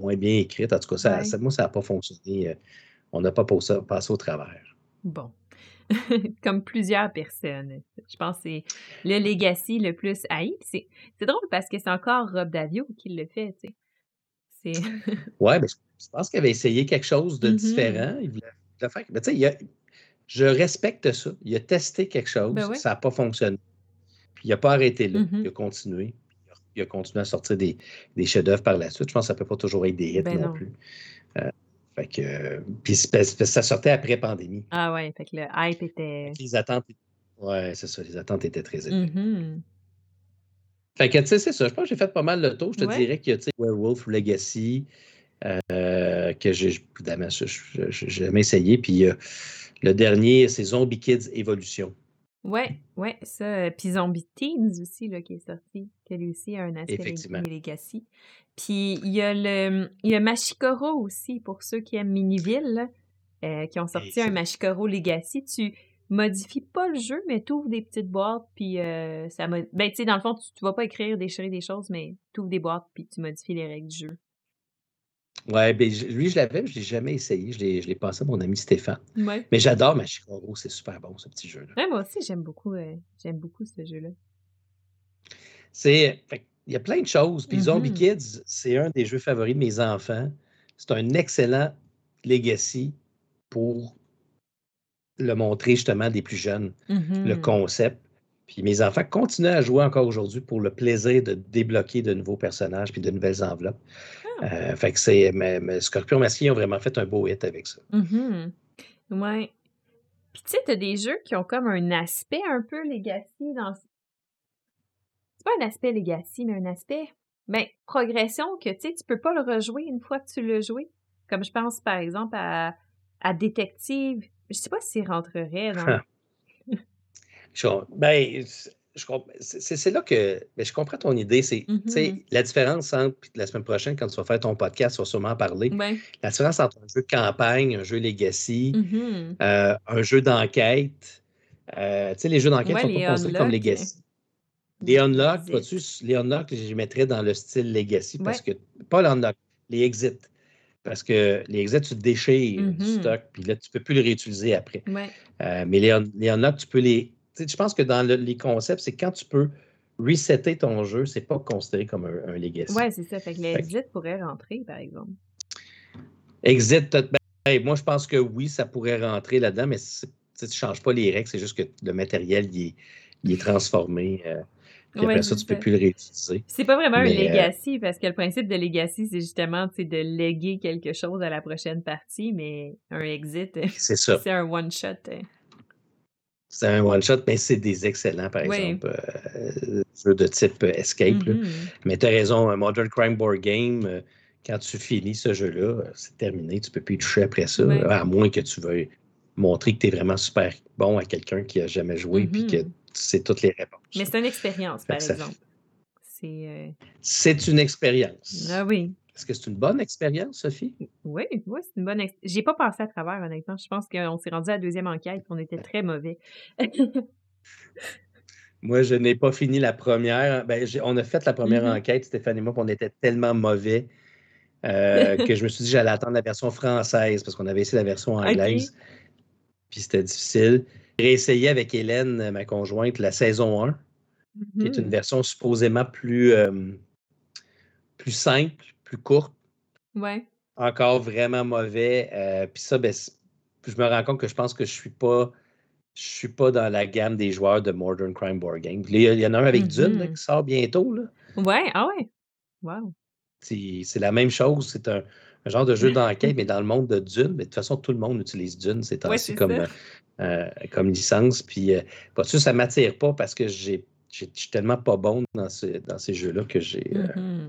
moins bien écrites. En tout cas, ça, moi, ça n'a pas fonctionné. Euh, on n'a pas passé au travers. Bon. Comme plusieurs personnes. Je pense que c'est le legacy le plus haï. C'est drôle parce que c'est encore Rob Davio qui le fait, tu sais. ouais, mais je pense qu'il avait essayé quelque chose de mm-hmm. différent. Il voulait le faire. Mais tu sais, il a, je respecte ça. Il a testé quelque chose, ben ça n'a pas fonctionné. Puis il n'a pas arrêté là. Mm-hmm. Il a continué. Il a continué à sortir des, des chefs-d'œuvre par la suite. Je pense que ça ne peut pas toujours être des hits ben non, plus. Euh, fait que, puis ça sortait après pandémie. Ah ouais, fait que le hype était. Les attentes, ouais, c'est ça, les attentes étaient très élevées. Mm-hmm. Fait que, tu sais, c'est ça. Je pense que j'ai fait pas mal le tour. Je te dirais qu'il y a, Werewolf Legacy, euh, que j'ai jamais essayé. Puis, euh, le dernier, c'est Zombie Kids Evolution. Ouais, ouais, ça. Puis Zombie Teens aussi, là, qui est sorti, qui lui aussi a un aspect Legacy. Puis il y a le, il y a Machikoro aussi, pour ceux qui aiment Miniville, euh, qui ont sorti un Machikoro Legacy. Tu modifies pas le jeu, mais tu ouvres des petites boîtes, puis euh, ça... Ben, tu sais, dans le fond, tu, tu vas pas écrire, déchirer des choses, mais tu ouvres des boîtes, puis tu modifies les règles du jeu. Ouais, ben, lui, je l'avais, mais je ne l'ai jamais essayé. Je l'ai passé à mon ami Stéphane. Ouais. Mais j'adore Machikoro, c'est super bon, ce petit jeu-là. Ouais, moi aussi, j'aime beaucoup, euh, j'aime beaucoup ce jeu-là. C'est. Il y a plein de choses. Puis Zombie mm-hmm. Kids, c'est un des jeux favoris de mes enfants. C'est un excellent legacy pour le montrer justement des plus jeunes, le mm-hmm. concept. Puis mes enfants continuent à jouer encore aujourd'hui pour le plaisir de débloquer de nouveaux personnages puis de nouvelles enveloppes. Euh, fait que c'est. Scorpion Masqué ont vraiment fait un beau hit avec ça. Mm Ouais. Puis tu sais, t'as des jeux qui ont comme un aspect un peu legacy dans. Pas un aspect legacy, mais un aspect. Ben, progression que tu sais, tu peux pas le rejouer une fois que tu l'as joué. Comme je pense par exemple à, à Détective. Je sais pas s'il rentrerait dans. ben, c'est là que ben, je comprends ton idée. C'est mm-hmm. la différence entre la semaine prochaine, quand tu vas faire ton podcast, tu vas sûrement parler. La différence entre un jeu de campagne, un jeu legacy, mm-hmm. euh, un jeu d'enquête. Euh, tu sais, les jeux d'enquête sont pas considérés comme legacy. Les unlock, les unlock, je les mettrais dans le style legacy parce que, pas les unlock, les exits. Parce que les exits, tu déchires du mm-hmm. stock, puis là, tu ne peux plus le réutiliser après. Euh, mais les, les unlock, tu peux les je pense que dans les concepts, c'est quand tu peux resetter ton jeu, c'est pas considéré comme un, legacy. Oui, c'est ça. Fait que l'exit pourrait rentrer, par exemple. Exit, ben, moi, je pense que oui, ça pourrait rentrer là-dedans, mais tu ne changes pas les règles, c'est juste que le matériel, il est, transformé. Euh, puis après ça, tu ne peux plus le réutiliser. C'est pas vraiment un euh, legacy, parce que le principe de legacy, c'est justement de léguer quelque chose à la prochaine partie, mais un exit, c'est un one-shot. Hein. C'est un one-shot, mais c'est des excellents, par exemple, euh, jeux de type euh, Escape. Mm-hmm. Mais tu as raison, un Modern Crime Board Game, euh, quand tu finis ce jeu-là, c'est terminé, tu ne peux plus y toucher après ça, à moins que tu veuilles montrer que tu es vraiment super bon à quelqu'un qui n'a jamais joué que mm-hmm. tu sais toutes les réponses. Mais c'est une expérience, par exemple. C'est une expérience. Ah oui. Est-ce que c'est une bonne expérience, Sophie? Oui, oui, c'est une bonne expérience. J'ai pas passé à travers, honnêtement. Je pense qu'on s'est rendu à la deuxième enquête et on était très mauvais. Moi, je n'ai pas fini la première. Ben, on a fait la première mm-hmm. enquête, Stéphane et moi, on était tellement mauvais euh, que je me suis dit que j'allais attendre la version française parce qu'on avait essayé la version anglaise. Puis c'était difficile. J'ai essayé avec Hélène, ma conjointe, la saison 1, qui est une mm-hmm. version supposément plus, euh, plus simple, plus courte. Ouais. Encore vraiment mauvais. Euh, puis ça, ben, je me rends compte que je pense que je suis pas. Je suis pas dans la gamme des joueurs de Modern Crime Board Game. Il y en a un avec Dune mm-hmm. qui sort bientôt. Là. Ouais, ah ouais. Wow. C'est la même chose. C'est un, genre de jeu d'enquête, mais dans le monde de Dune. Mais de toute façon, tout le monde utilise Dune. C'est comme, euh, comme licence. Puis, euh, ça ne m'attire pas parce que j'ai je suis tellement pas bon dans, dans ces jeux-là que j'ai. Euh, Mhm.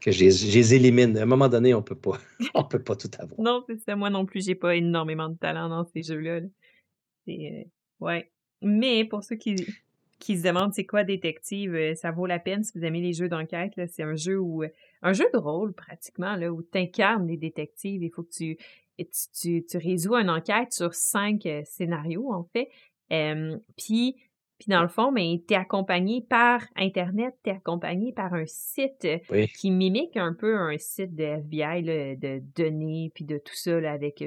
que je les, je élimine. À un moment donné, on peut pas, on peut pas tout avoir. Non, c'est ça. Moi non plus, j'ai pas énormément de talent dans ces jeux-là. là. Euh, ouais. Mais pour ceux qui, qui se demandent c'est quoi détective, euh, ça vaut la peine si vous aimez les jeux d'enquête. là? C'est un jeu où euh, un jeu de rôle pratiquement là où tu incarnes des détectives. Il faut que tu tu, tu, tu résous une enquête sur cinq euh, scénarios en fait. Euh, puis puis dans le fond, mais t'es accompagné par Internet, t'es accompagné par un site Oui. qui mimique un peu un site de FBI là, de données puis de tout ça là, avec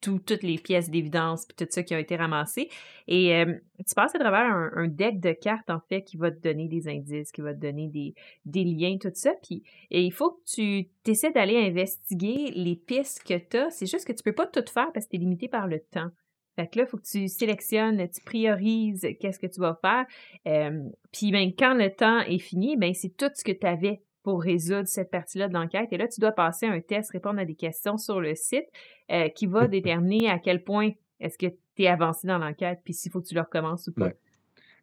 tout- toutes les pièces d'évidence puis tout ça qui ont été ramassées. Et euh, tu passes à travers un, un deck de cartes en fait qui va te donner des indices, qui va te donner des, des liens, tout ça. Puis et il faut que tu essaies d'aller investiguer les pistes que tu as. C'est juste que tu peux pas tout faire parce que tu es limité par le temps. Fait que là, il faut que tu sélectionnes, tu priorises qu'est-ce que tu vas faire. Euh, puis ben, quand le temps est fini, ben c'est tout ce que tu avais pour résoudre cette partie-là de l'enquête. Et là, tu dois passer un test, répondre à des questions sur le site euh, qui va déterminer à quel point est-ce que tu es avancé dans l'enquête, puis s'il faut que tu le recommences ou pas. Ouais.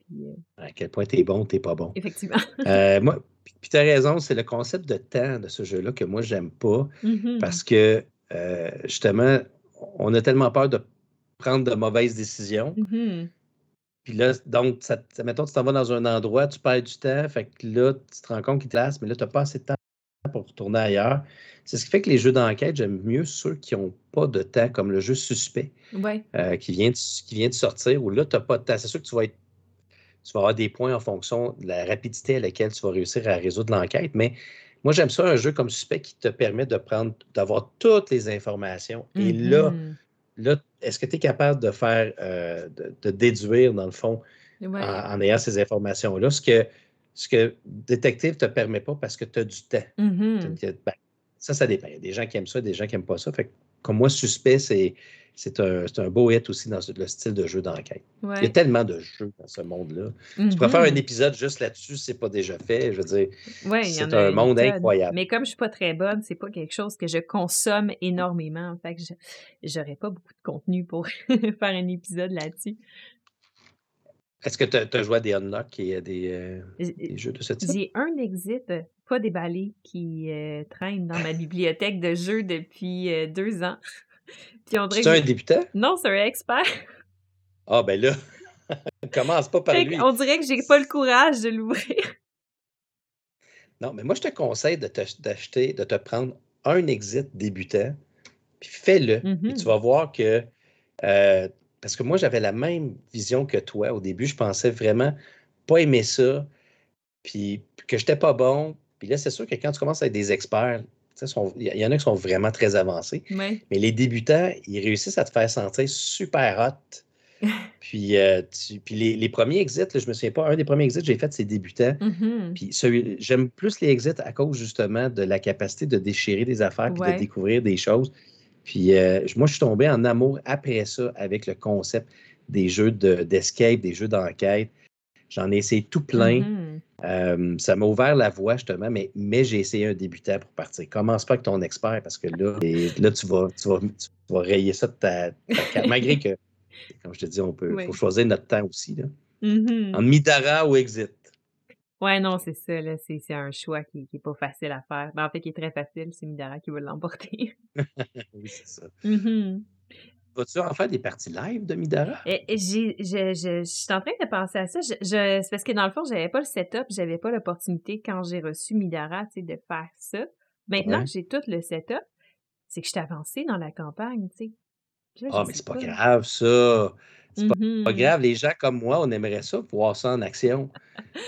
Puis, euh, À quel point t'es bon, t'es pas bon. effectivement. Euh, moi, puis tu as raison, c'est le concept de temps de ce jeu-là que moi, j'aime pas Mhm. parce que, justement, on a tellement peur de prendre de mauvaises décisions. Mhm. Puis là, donc, ça, mettons, tu t'en vas dans un endroit, tu perds du temps, fait que là, tu te rends compte qu'il te laisse, mais là, tu n'as pas assez de temps pour retourner ailleurs. C'est ce qui fait que les jeux d'enquête, j'aime mieux ceux qui n'ont pas de temps, comme le jeu Suspect, Ouais. euh, qui, vient de, qui vient de sortir, où là, tu n'as pas de temps. C'est sûr que tu vas, être, tu vas avoir des points en fonction de la rapidité à laquelle tu vas réussir à résoudre l'enquête, mais moi, j'aime ça, un jeu comme Suspect qui te permet de prendre, d'avoir toutes les informations. Et là, Mhm. Là, est-ce que tu es capable de faire, euh, de, de déduire, dans le fond, Ouais. en, en ayant ces informations-là, ce que, ce que Détective ne te permet pas parce que tu as du temps? Mhm. Que- ben, ça, ça dépend. Il y a des gens qui aiment ça, des gens qui n'aiment pas ça. Fait que, comme moi, Suspect, c'est, c'est, un, beau hit aussi dans le style de jeu d'enquête. Il y a tellement de jeux dans ce monde-là. Tu pourrais faire un Mhm. épisode juste là-dessus, si c'est pas déjà fait. Je veux dire, Ouais, en c'est un monde incroyable. Mais comme je suis pas très bonne, c'est pas quelque chose que je consomme énormément. Fait que je- j'aurais pas beaucoup de contenu pour faire un épisode là-dessus. Est-ce que tu as, joué à des Unlock et à des, euh, des jeux de ce type? J'ai un exit pas déballé qui euh, traîne dans ma bibliothèque de jeux depuis euh, deux ans. Puis on dirait Tu que es un débutant? Non, c'est un expert. Ah, ben là, commence pas par Fait lui. on dirait que j'ai pas le courage de l'ouvrir. Non, mais moi, je te conseille de de te prendre un exit débutant, puis fais-le. Mhm. tu vas voir que. euh, parce que moi, j'avais la même vision que toi. Au début, je pensais vraiment pas aimer ça, puis que j'étais pas bon. Puis là, c'est sûr que quand tu commences avec des experts, il y, y en a qui sont vraiment très avancés. Ouais. Mais les débutants, ils réussissent à te faire sentir super hot. Puis, euh, tu- puis les, les premiers exits, là, je me souviens pas, un des premiers exits que j'ai fait, c'est débutant. Mhm. Puis celui- j'aime plus les exits à cause justement de la capacité de déchirer des affaires puis Ouais. de découvrir des choses. Puis euh, moi, je suis tombé en amour après ça avec le concept des jeux de- d'escape, des jeux d'enquête. J'en ai essayé tout plein. Mhm. Euh, ça m'a ouvert la voie justement, mais, mais j'ai essayé un débutant pour partir. Commence pas avec ton expert parce que là, et là tu, vas, tu, vas, tu vas rayer ça de ta, ta carte. Malgré que, comme je te dis, on peut Oui. faut choisir notre temps aussi. Là. Mhm. En Midara ou Exit. Ouais, non, c'est ça, là. C'est c'est un choix qui, qui est pas facile à faire. Ben, en fait, qui est très facile. C'est Midara qui va l'emporter. Oui, c'est ça. Mhm. Vas-tu en faire des parties live de Midara? Et- et j'ai, je, je, je suis en train de penser à ça. Je, je- c'est parce que dans le fond, j'avais pas le setup, j'avais pas l'opportunité quand j'ai reçu Midara, de faire ça. Maintenant Ouais. que j'ai tout le setup, c'est que je suis avancée dans la campagne, sais. Ah, je mais c'est pas grave, ça. C'est pas Mhm. grave. Les gens comme moi, on aimerait ça, voir ça en action.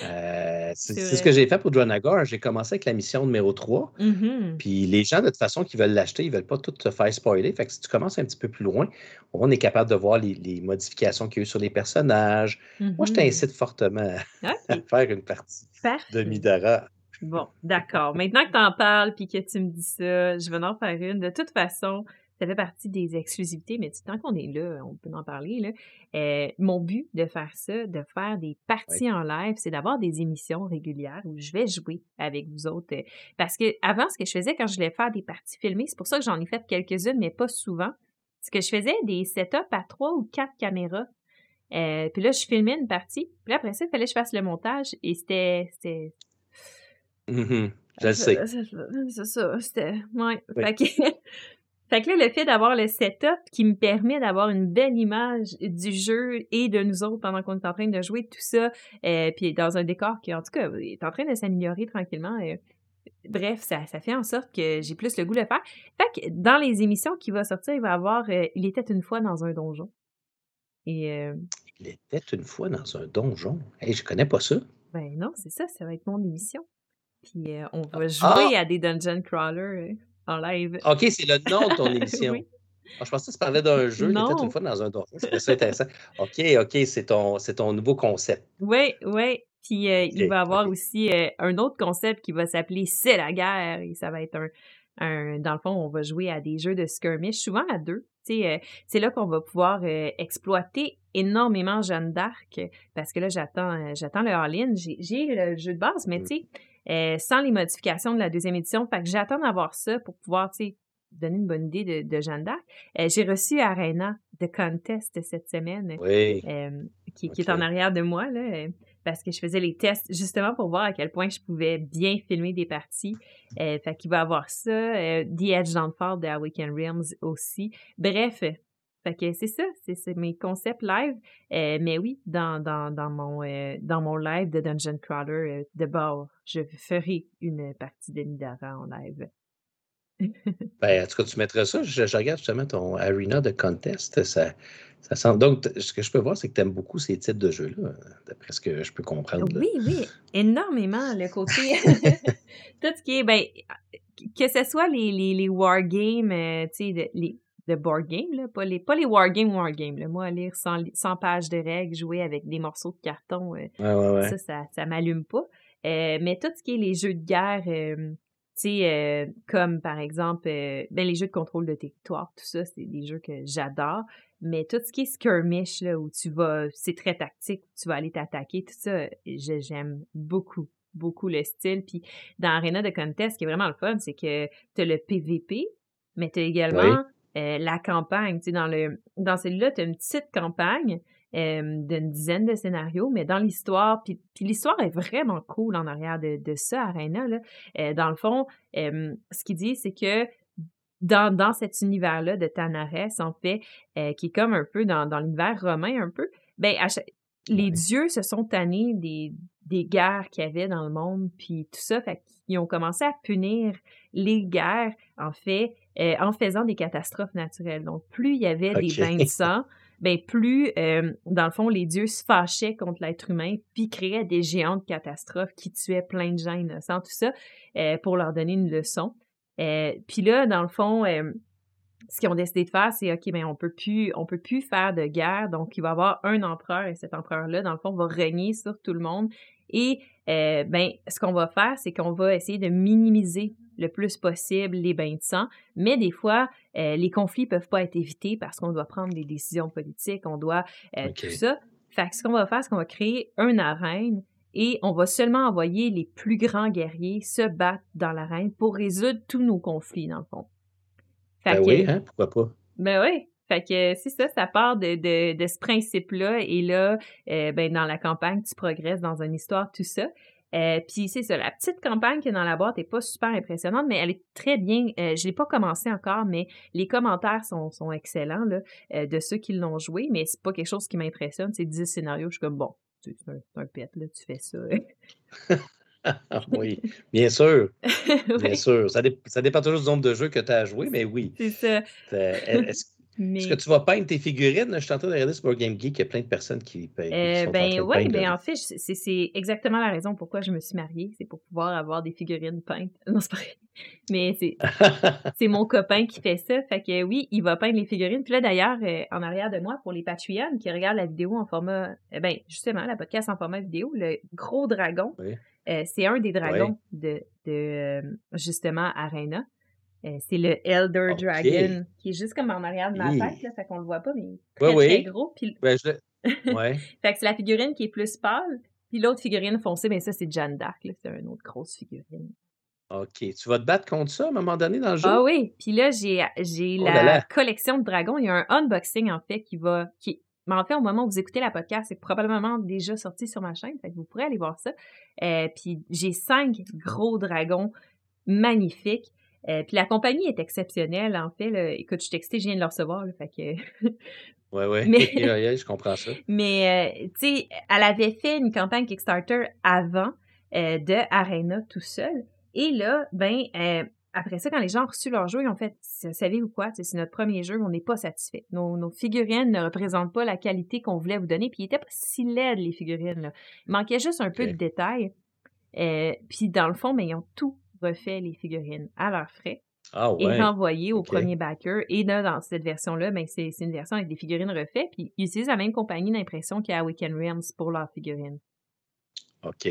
Euh, c'est ce que j'ai fait pour Dronagor. J'ai commencé avec la mission numéro 3. Mhm. Puis les gens, de toute façon, qui veulent l'acheter, ils veulent pas tout te faire spoiler. Fait que si tu commences un petit peu plus loin, on est capable de voir les, les modifications qu'il y a eu sur les personnages. Moi, je t'incite fortement à faire une partie de. Midara. Bon, d'accord. Maintenant que t'en parles puis que tu me dis ça, je vais en faire une. De toute façon, ça fait partie des exclusivités, mais tant qu'on est là, on peut en parler. Là. Euh, mon but de faire ça, de faire des parties en live, c'est d'avoir des émissions régulières où je vais jouer avec vous autres. euh, Parce que avant, ce que je faisais quand je voulais faire des parties filmées, c'est pour ça que j'en ai fait quelques-unes, mais pas souvent. C'est que je faisais des setups à trois ou quatre caméras. Euh, puis là, je filmais une partie. Puis après ça, il fallait que je fasse le montage. Et c'était... c'était... Mhm. Je le sais. C'est ça, c'était... Ouais. Fait, que... fait que là, le fait d'avoir le setup qui me permet d'avoir une belle image du jeu et de nous autres pendant qu'on est en train de jouer, tout ça, euh, puis dans un décor qui, en tout cas, est en train de s'améliorer tranquillement. Euh, bref, ça, ça fait en sorte que j'ai plus le goût de le faire. Fait que dans les émissions qui vont sortir, il va y avoir euh, Il était une fois dans un donjon. Et, euh, Il était une fois dans un donjon? Hey, je connais pas ça. ben non, c'est ça, ça va être mon émission. Puis on va Ah! jouer à des dungeon crawlers euh, en live. OK, c'est le nom de ton émission. Oui. Ah, je pensais que tu parlais d'un jeu qui était Non. une fois dans un donjon. C'est ça intéressant. OK, OK, c'est ton, ton nouveau concept. Oui, oui. Puis euh, il va y avoir aussi euh, un autre concept qui va s'appeler C'est la guerre. Et ça va être un, un. Dans le fond, on va jouer à des jeux de skirmish, souvent à deux. Euh, c'est là qu'on va pouvoir exploiter énormément Jeanne d'Arc. Parce que là, j'attends j'attends le all-in. J'ai j'ai le jeu de base, mais Mm. tu sais, euh, sans les modifications de la deuxième édition. Fait que j'attends d'avoir ça pour pouvoir, tu sais, donner une bonne idée de, de Jeanne d'Arc. Euh, J'ai reçu Arena de Contest cette semaine Oui. euh, qui, qui est en arrière de moi, là, parce que je faisais les tests justement pour voir à quel point je pouvais bien filmer des parties. Euh, fait qu'il va y avoir ça, The Edge Downfall de Awaken Realms aussi. Bref, fait que c'est ça, c'est mes concepts live. Euh, mais oui, dans, dans, dans, mon, euh, dans mon live de Dungeon Crawler, euh, de bord, je ferai une partie de Midara en live. Ben, en tout cas, tu mettrais ça. Je, je regarde justement ton Arena de Contest. Ça, ça sent... Donc, ce que je peux voir, c'est que tu aimes beaucoup ces types de jeux-là, d'après ce que je peux comprendre. là. Oui, oui, énormément. Le côté. Tout ce qui est. Ben, que ce soit les, les, les wargames, euh, tu sais, les de board game, là, pas les, pas les wargames, wargames. Moi, lire 100, li- 100 pages de règles, jouer avec des morceaux de carton, euh, Ouais, ouais, ouais. ça, ça, ça m'allume pas. Euh, mais tout ce qui est les jeux de guerre, euh, tu sais, comme par exemple, ben, les jeux de contrôle de territoire, tout ça, c'est des jeux que j'adore. Mais tout ce qui est skirmish, là, où tu vas, c'est très tactique, tu vas aller t'attaquer, tout ça, je- j'aime beaucoup, beaucoup le style. Puis dans Arena de Contest, ce qui est vraiment le fun, c'est que tu as le PVP, mais tu as également Oui. Euh, la campagne. Tu sais, dans, le, dans celui-là, tu as une petite campagne euh, d'une dizaine de scénarios, mais dans l'histoire, puis, l'histoire est vraiment cool en arrière de, de ça, Arena. Là. Euh, dans le fond, ce qu'il dit, c'est que dans, dans cet univers-là de Tanares, en fait, qui est comme un peu dans, dans l'univers romain un peu, ben, les Ouais. dieux se sont tannés des, des guerres qu'il y avait dans le monde, puis tout ça, fait qu'ils ont commencé à punir les guerres, en fait, euh, en faisant des catastrophes naturelles. Donc, plus il y avait des bains de sang, ben plus, euh, dans le fond, les dieux se fâchaient contre l'être humain, puis créaient des géantes catastrophes qui tuaient plein de gens innocents, tout ça, euh, pour leur donner une leçon. Puis là, dans le fond, ce qu'ils ont décidé de faire, c'est OK, ben on peut plus, on peut plus faire de guerre, donc il va y avoir un empereur et cet empereur-là, dans le fond, va régner sur tout le monde. Et ben, ce qu'on va faire, c'est qu'on va essayer de minimiser le plus possible les bains de sang, mais des fois, euh, les conflits peuvent pas être évités parce qu'on doit prendre des décisions politiques, on doit euh, tout ça. Fait que ce qu'on va faire, c'est qu'on va créer un arène et on va seulement envoyer les plus grands guerriers se battre dans l'arène pour résoudre tous nos conflits, dans le fond. Fait Ben que- oui, hein, pourquoi pas? ben oui. Fait que c'est ça, ça part de, de, de ce principe-là. Et là, euh, ben, dans la campagne, tu progresses dans une histoire, tout ça. Euh, Puis c'est ça, la petite campagne qui est dans la boîte est pas super impressionnante, mais elle est très bien. Euh, je l'ai pas commencé encore, mais les commentaires sont, sont excellents là, euh, de ceux qui l'ont joué, mais c'est pas quelque chose qui m'impressionne. C'est 10 scénarios, je suis comme bon, un, c'est un pet, là, tu fais ça. Oui, bien sûr, bien Oui, sûr. Ça, dé- ça dépend toujours du nombre de jeux que tu as à jouer, mais oui. c'est ça. Est-ce Mais... est-ce que tu vas peindre tes figurines? Je suis en train de regarder sur Board Game Geek, il y a plein de personnes qui, peignent- Euh, ben peindre. ben en fait, c'est exactement la raison pourquoi je me suis mariée, c'est pour pouvoir avoir des figurines peintes. Non, c'est pas vrai. Mais c'est mon copain qui fait ça, fait que oui, il va peindre les figurines. Puis là d'ailleurs, euh, en arrière de moi pour les Patreons qui regardent la vidéo en format euh, ben justement la podcast en format vidéo, le gros dragon, Oui. euh, c'est un des dragons de de justement Arena. Euh, c'est le Elder. Dragon qui est juste comme en arrière de ma tête là, fait qu'on le voit pas mais très Ouais, très oui. gros puis Ben, je le- Ouais. fait que c'est la figurine qui est plus pâle, puis l'autre figurine foncée, ben ça, c'est Jeanne d'Arc, là. C'est une autre grosse figurine. OK. Tu vas te battre contre ça à un moment donné dans le jeu? Ah oui! Puis là, j'ai, j'ai Oh la là là. collection de dragons. Il y a un unboxing, en fait, qui va... qui mais en fait, au moment où vous écoutez la podcast, c'est probablement déjà sorti sur ma chaîne, fait que vous pourrez aller voir ça. Euh, puis j'ai cinq gros dragons magnifiques. Euh, puis la compagnie est exceptionnelle, en fait. Là. Écoute, je texté, je viens de le recevoir, là, fait que... ouais, ouais, Mais- je comprends ça. Mais, euh, tu sais, elle avait fait une campagne Kickstarter avant euh, de Arena tout seul. Et là, ben, après ça, quand les gens ont reçu leur jeu, ils ont fait, Vous savez-vous quoi, Tu sais, c'est notre premier jeu, on n'est pas satisfait. Nos, nos figurines ne représentent pas la qualité qu'on voulait vous donner. Puis, ils n'étaient pas si laides, les figurines. Là. Il manquait juste un peu de détails. Euh, puis, dans le fond, mais ils ont tout refait, les figurines, à leurs frais Ah et renvoyé au premier backer. Et là, dans cette version-là, ben, c'est une version avec des figurines refaites. Puis ils utilisent la même compagnie d'impression qu'à Weekend Realms pour leurs figurines. OK.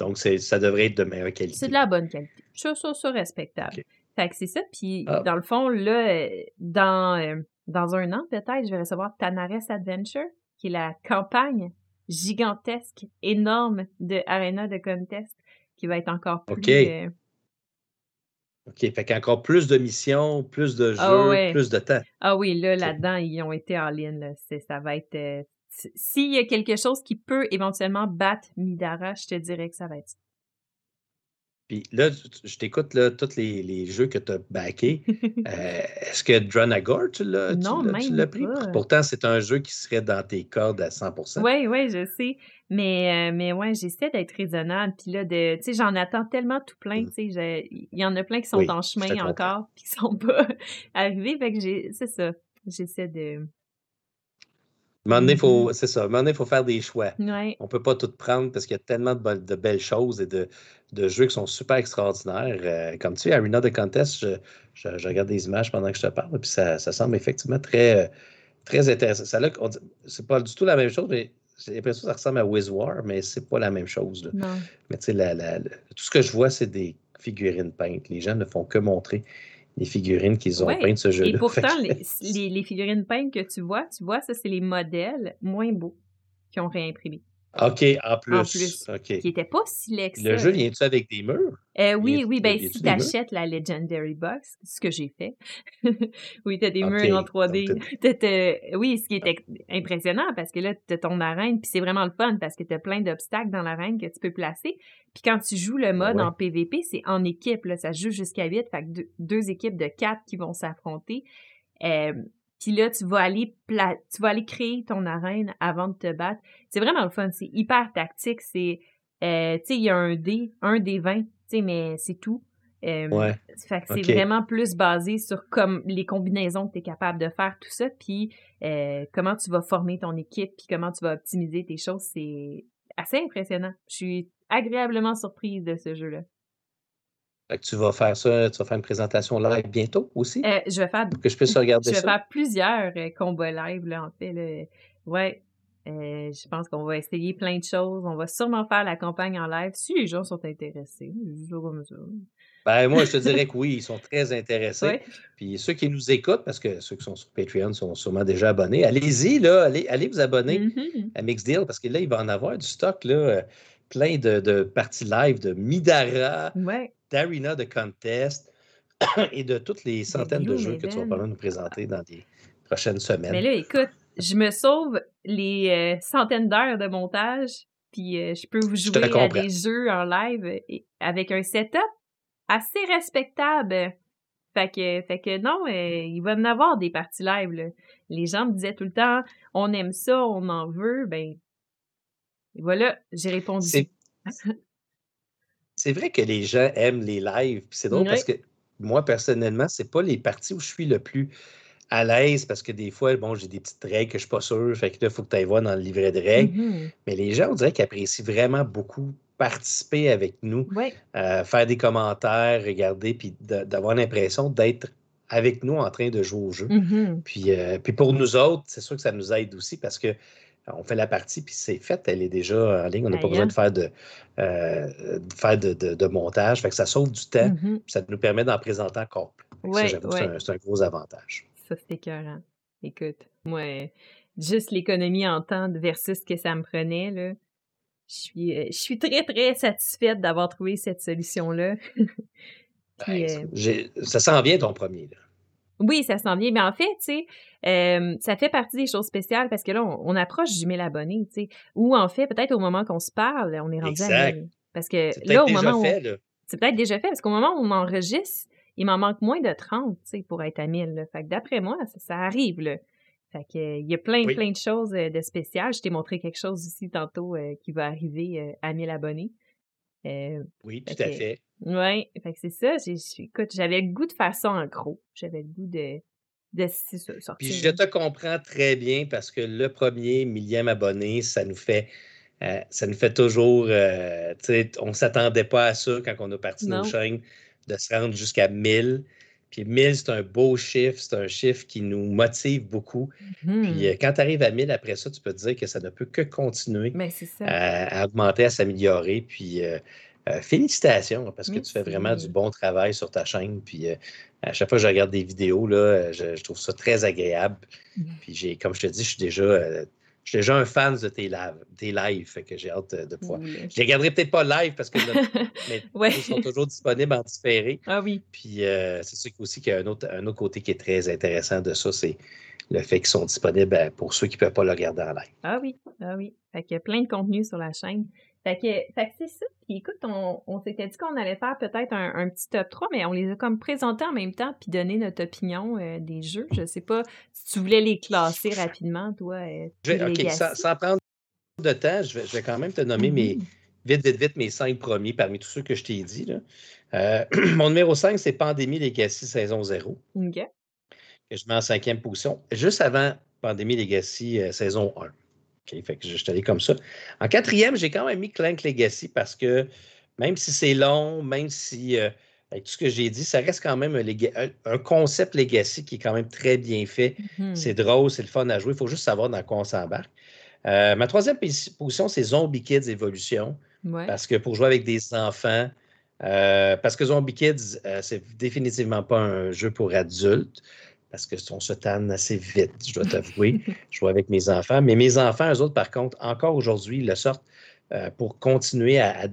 Donc, ça devrait être de meilleure qualité. C'est de la bonne qualité. Ça, ça, ça, respectable. Fait que c'est ça. Puis Ah. dans le fond, là, euh, dans, euh, dans un an, peut-être, je vais recevoir Tanares Adventure, qui est la campagne gigantesque, énorme de Arena de Contest, qui va être encore plus... Euh, OK. Fait qu'encore plus de missions, plus de jeux, Ah ouais. plus de temps. Ah oui, là, là-dedans, ils ont été en ligne. Ça va être. euh, S'il y a quelque chose qui peut éventuellement battre Midara, je te dirais que ça va être ça. Puis là, je t'écoute, là, tous les, les jeux que tu as backés. Euh, Est-ce que Dranagor, tu l'as pris? pas. Pourtant, c'est un jeu qui serait dans tes cordes à 100% Oui, oui, je sais. Mais, euh, mais ouais, j'essaie d'être raisonnable. Puis là, tu sais, j'en attends tellement tout plein. Mm. Tu sais, il y en a plein qui sont Oui, en chemin encore, puis qui sont pas arrivés. Fait que j'ai, c'est ça. J'essaie de. Donné, faut- Mhm. c'est ça. Donné, il faut faire des choix. Ouais. On ne peut pas tout prendre parce qu'il y a tellement de, be- de belles choses et de, de jeux qui sont super extraordinaires. Euh, comme tu sais, Arena de Contest, je, je- je regarde des images pendant que je te parle, puis ça, ça semble effectivement très, euh, très intéressant. Ça, là, on c'est pas du tout la même chose, mais j'ai l'impression que ça ressemble à WizWar, mais c'est pas la même chose. là. Mais tu sais, la- la- la- tout ce que je vois, c'est des figurines peintes. Les gens ne font que montrer les figurines qu'ils ont Ouais, peintes ce jeu-là. Et pourtant, les, les, les figurines peintes que tu vois, tu vois, ça, c'est les modèles moins beaux qui ont réimprimé. OK, en plus. plus. OK. Qui n'étaient pas si que Le jeu, vient-tu avec des murs? Euh, oui, oui, ben si tu achètes la Legendary Box, ce que j'ai fait. oui, tu as des murs en donc 3D. T'as- t'as- oui, ce qui est ex- impressionnant parce que là, tu as ton arène, puis c'est vraiment le fun parce que tu as plein d'obstacles dans l'arène que tu peux placer. Puis quand tu joues le mode ouais. en PVP, c'est en équipe, là, ça se joue jusqu'à 8, fait que deux, deux équipes de 4 qui vont s'affronter. Euh, puis là, tu vas aller pla- tu vas aller créer ton arène avant de te battre. C'est vraiment le fun, c'est hyper tactique, c'est euh, tu sais, il y a un dé, un des 20, tu sais, mais c'est tout. Euh, Ouais. Fait que c'est vraiment plus basé sur comme les combinaisons que tu es capable de faire, tout ça, puis euh, comment tu vas former ton équipe, puis comment tu vas optimiser tes choses. C'est assez impressionnant. Je suis agréablement surprise de ce jeu-là. Fait que tu vas faire ça, tu vas faire une présentation live bientôt aussi? Euh, je vais faire pour que je puisse regarder Je vais ça. faire plusieurs euh, combats live, là, en fait. Là. Ouais. Euh, je pense qu'on va essayer plein de choses. On va sûrement faire la campagne en live si les gens sont intéressés. Comme ça. Ben, moi, je te dirais que oui, ils sont très intéressés. Ouais. Puis ceux qui nous écoutent, parce que ceux qui sont sur Patreon sont sûrement déjà abonnés, allez-y, là, allez, allez vous abonner Mhm. à Mixdeal, parce que là, il va en avoir du stock, là, plein de, de parties live de Midara, Ouais. d'Arena de Contest et de toutes les centaines de jeux que tu vas probablement nous présenter dans les prochaines semaines. Mais là, écoute, je me sauve les euh, centaines d'heures de montage, puis euh, je peux vous jouer à comprends. des jeux en live avec un setup assez respectable. Fait que, fait que non, euh, il va y en avoir des parties live. là. Les gens me disaient tout le temps, on aime ça, on en veut. Ben, et voilà, j'ai répondu. C'est c'est vrai que les gens aiment les lives. C'est drôle parce que moi, personnellement, c'est pas les parties où je suis le plus à l'aise parce que des fois, bon, j'ai des petites règles que je suis pas sûr. Fait que là, il faut que tu ailles voir dans le livret de règles. Mhm. Mais les gens, on dirait qu'ils apprécient vraiment beaucoup participer avec nous, euh, faire des commentaires, regarder, puis d'avoir l'impression d'être avec nous en train de jouer au jeu. mhm. Puis, euh, puis pour nous autres, c'est sûr que ça nous aide aussi parce que on fait la partie, puis c'est fait, elle est déjà en ligne. On n'a pas besoin hein? de faire de, euh, de faire de, de- de montage. Fait que ça sauve du temps, Mhm. puis ça nous permet d'en présenter encore plus. Ça, Ouais, c'est un- gros avantage. Ça, c'est écœurant. Écoute, moi, juste l'économie en temps versus ce que ça me prenait, là, je suis, euh, je suis très, très satisfaite d'avoir trouvé cette solution-là. Ben, euh, ça sent bien ton premier. Là. oui, ça s'en vient. Mais en fait, tu sais, Euh, ça fait partie des choses spéciales parce que là, on, approche du 1000 abonnés, tu sais. Ou en fait, peut-être au moment qu'on se parle, on est rendu à 1000. Parce que là, au moment où... C'est peut-être déjà fait, parce qu'au moment où on enregistre, il m'en manque moins de 30, tu sais, pour être à 1000. Fait que d'après moi, ça, arrive, là. Fait que, il y a plein, plein de choses euh, de spéciales. Je t'ai montré quelque chose ici tantôt euh, qui va arriver à 1000 abonnés. oui, tout à fait. Oui, fait que c'est ça. Écoute, j'avais le goût de faire ça en gros. J'avais le goût de, de sortir. Puis je te comprends très bien parce que le premier millième abonné, ça nous fait. Euh, ça nous fait toujours. Euh, on ne s'attendait pas à ça quand on a parti nos chaînes, de se rendre jusqu'à 1000. Puis 1000, c'est un beau chiffre, c'est un chiffre qui nous motive beaucoup. Puis mmh. euh, quand tu arrives à 1000 après ça, tu peux te dire que ça ne peut que continuer à, augmenter, à s'améliorer. Puis euh, félicitations, parce que tu fais vraiment du bon travail sur ta chaîne. Puis euh, à chaque fois que je regarde des vidéos, là, je, trouve ça très agréable. Mmh. Puis j'ai, comme je te dis, je suis déjà, euh, je suis déjà un fan de tes, lives, tes lives, fait que j'ai hâte de pouvoir. Je les regarderai peut-être pas live parce que mais ils sont toujours disponibles en différé. Ah oui. Puis c'est sûr aussi qu'il y a un autre, un autre côté qui est très intéressant de ça, c'est le fait qu'ils sont disponibles pour ceux qui ne peuvent pas le regarder en live. Ah oui, ah oui. Fait qu'il y a plein de contenu sur la chaîne. Fait que, fait que c'est ça. Puis écoute, on, on s'était dit qu'on allait faire peut-être un, petit top 3, mais on les a comme présentés en même temps puis donner notre opinion euh, des jeux. Je sais pas si tu voulais les classer rapidement, toi. Euh, OK, sans, prendre de temps, je vais, je vais quand même te nommer mes, mm-hmm. vite, vite, vite, mes cinq premiers parmi tous ceux que je t'ai dit. Là. Euh, mon numéro 5, c'est Pandémie Legacy saison 0. OK. Que je mets en cinquième position. Juste avant Pandémie Legacy saison 1. OK, fait que je suis allé comme ça. En quatrième, j'ai quand même mis Clank Legacy parce que même si c'est long, même si euh, avec tout ce que j'ai dit, ça reste quand même un, concept Legacy qui est quand même très bien fait. Mm-hmm. C'est drôle, c'est le fun à jouer. Il faut juste savoir dans quoi on s'embarque. Euh, ma troisième position, c'est Zombie Kids Evolution. Parce que pour jouer avec des enfants, euh, parce que Zombie Kids, c'est définitivement pas un jeu pour adultes parce que on se tanne assez vite, je dois t'avouer. je joue avec mes enfants. Mais mes enfants, eux autres, par contre, encore aujourd'hui, ils le sortent euh, pour continuer à,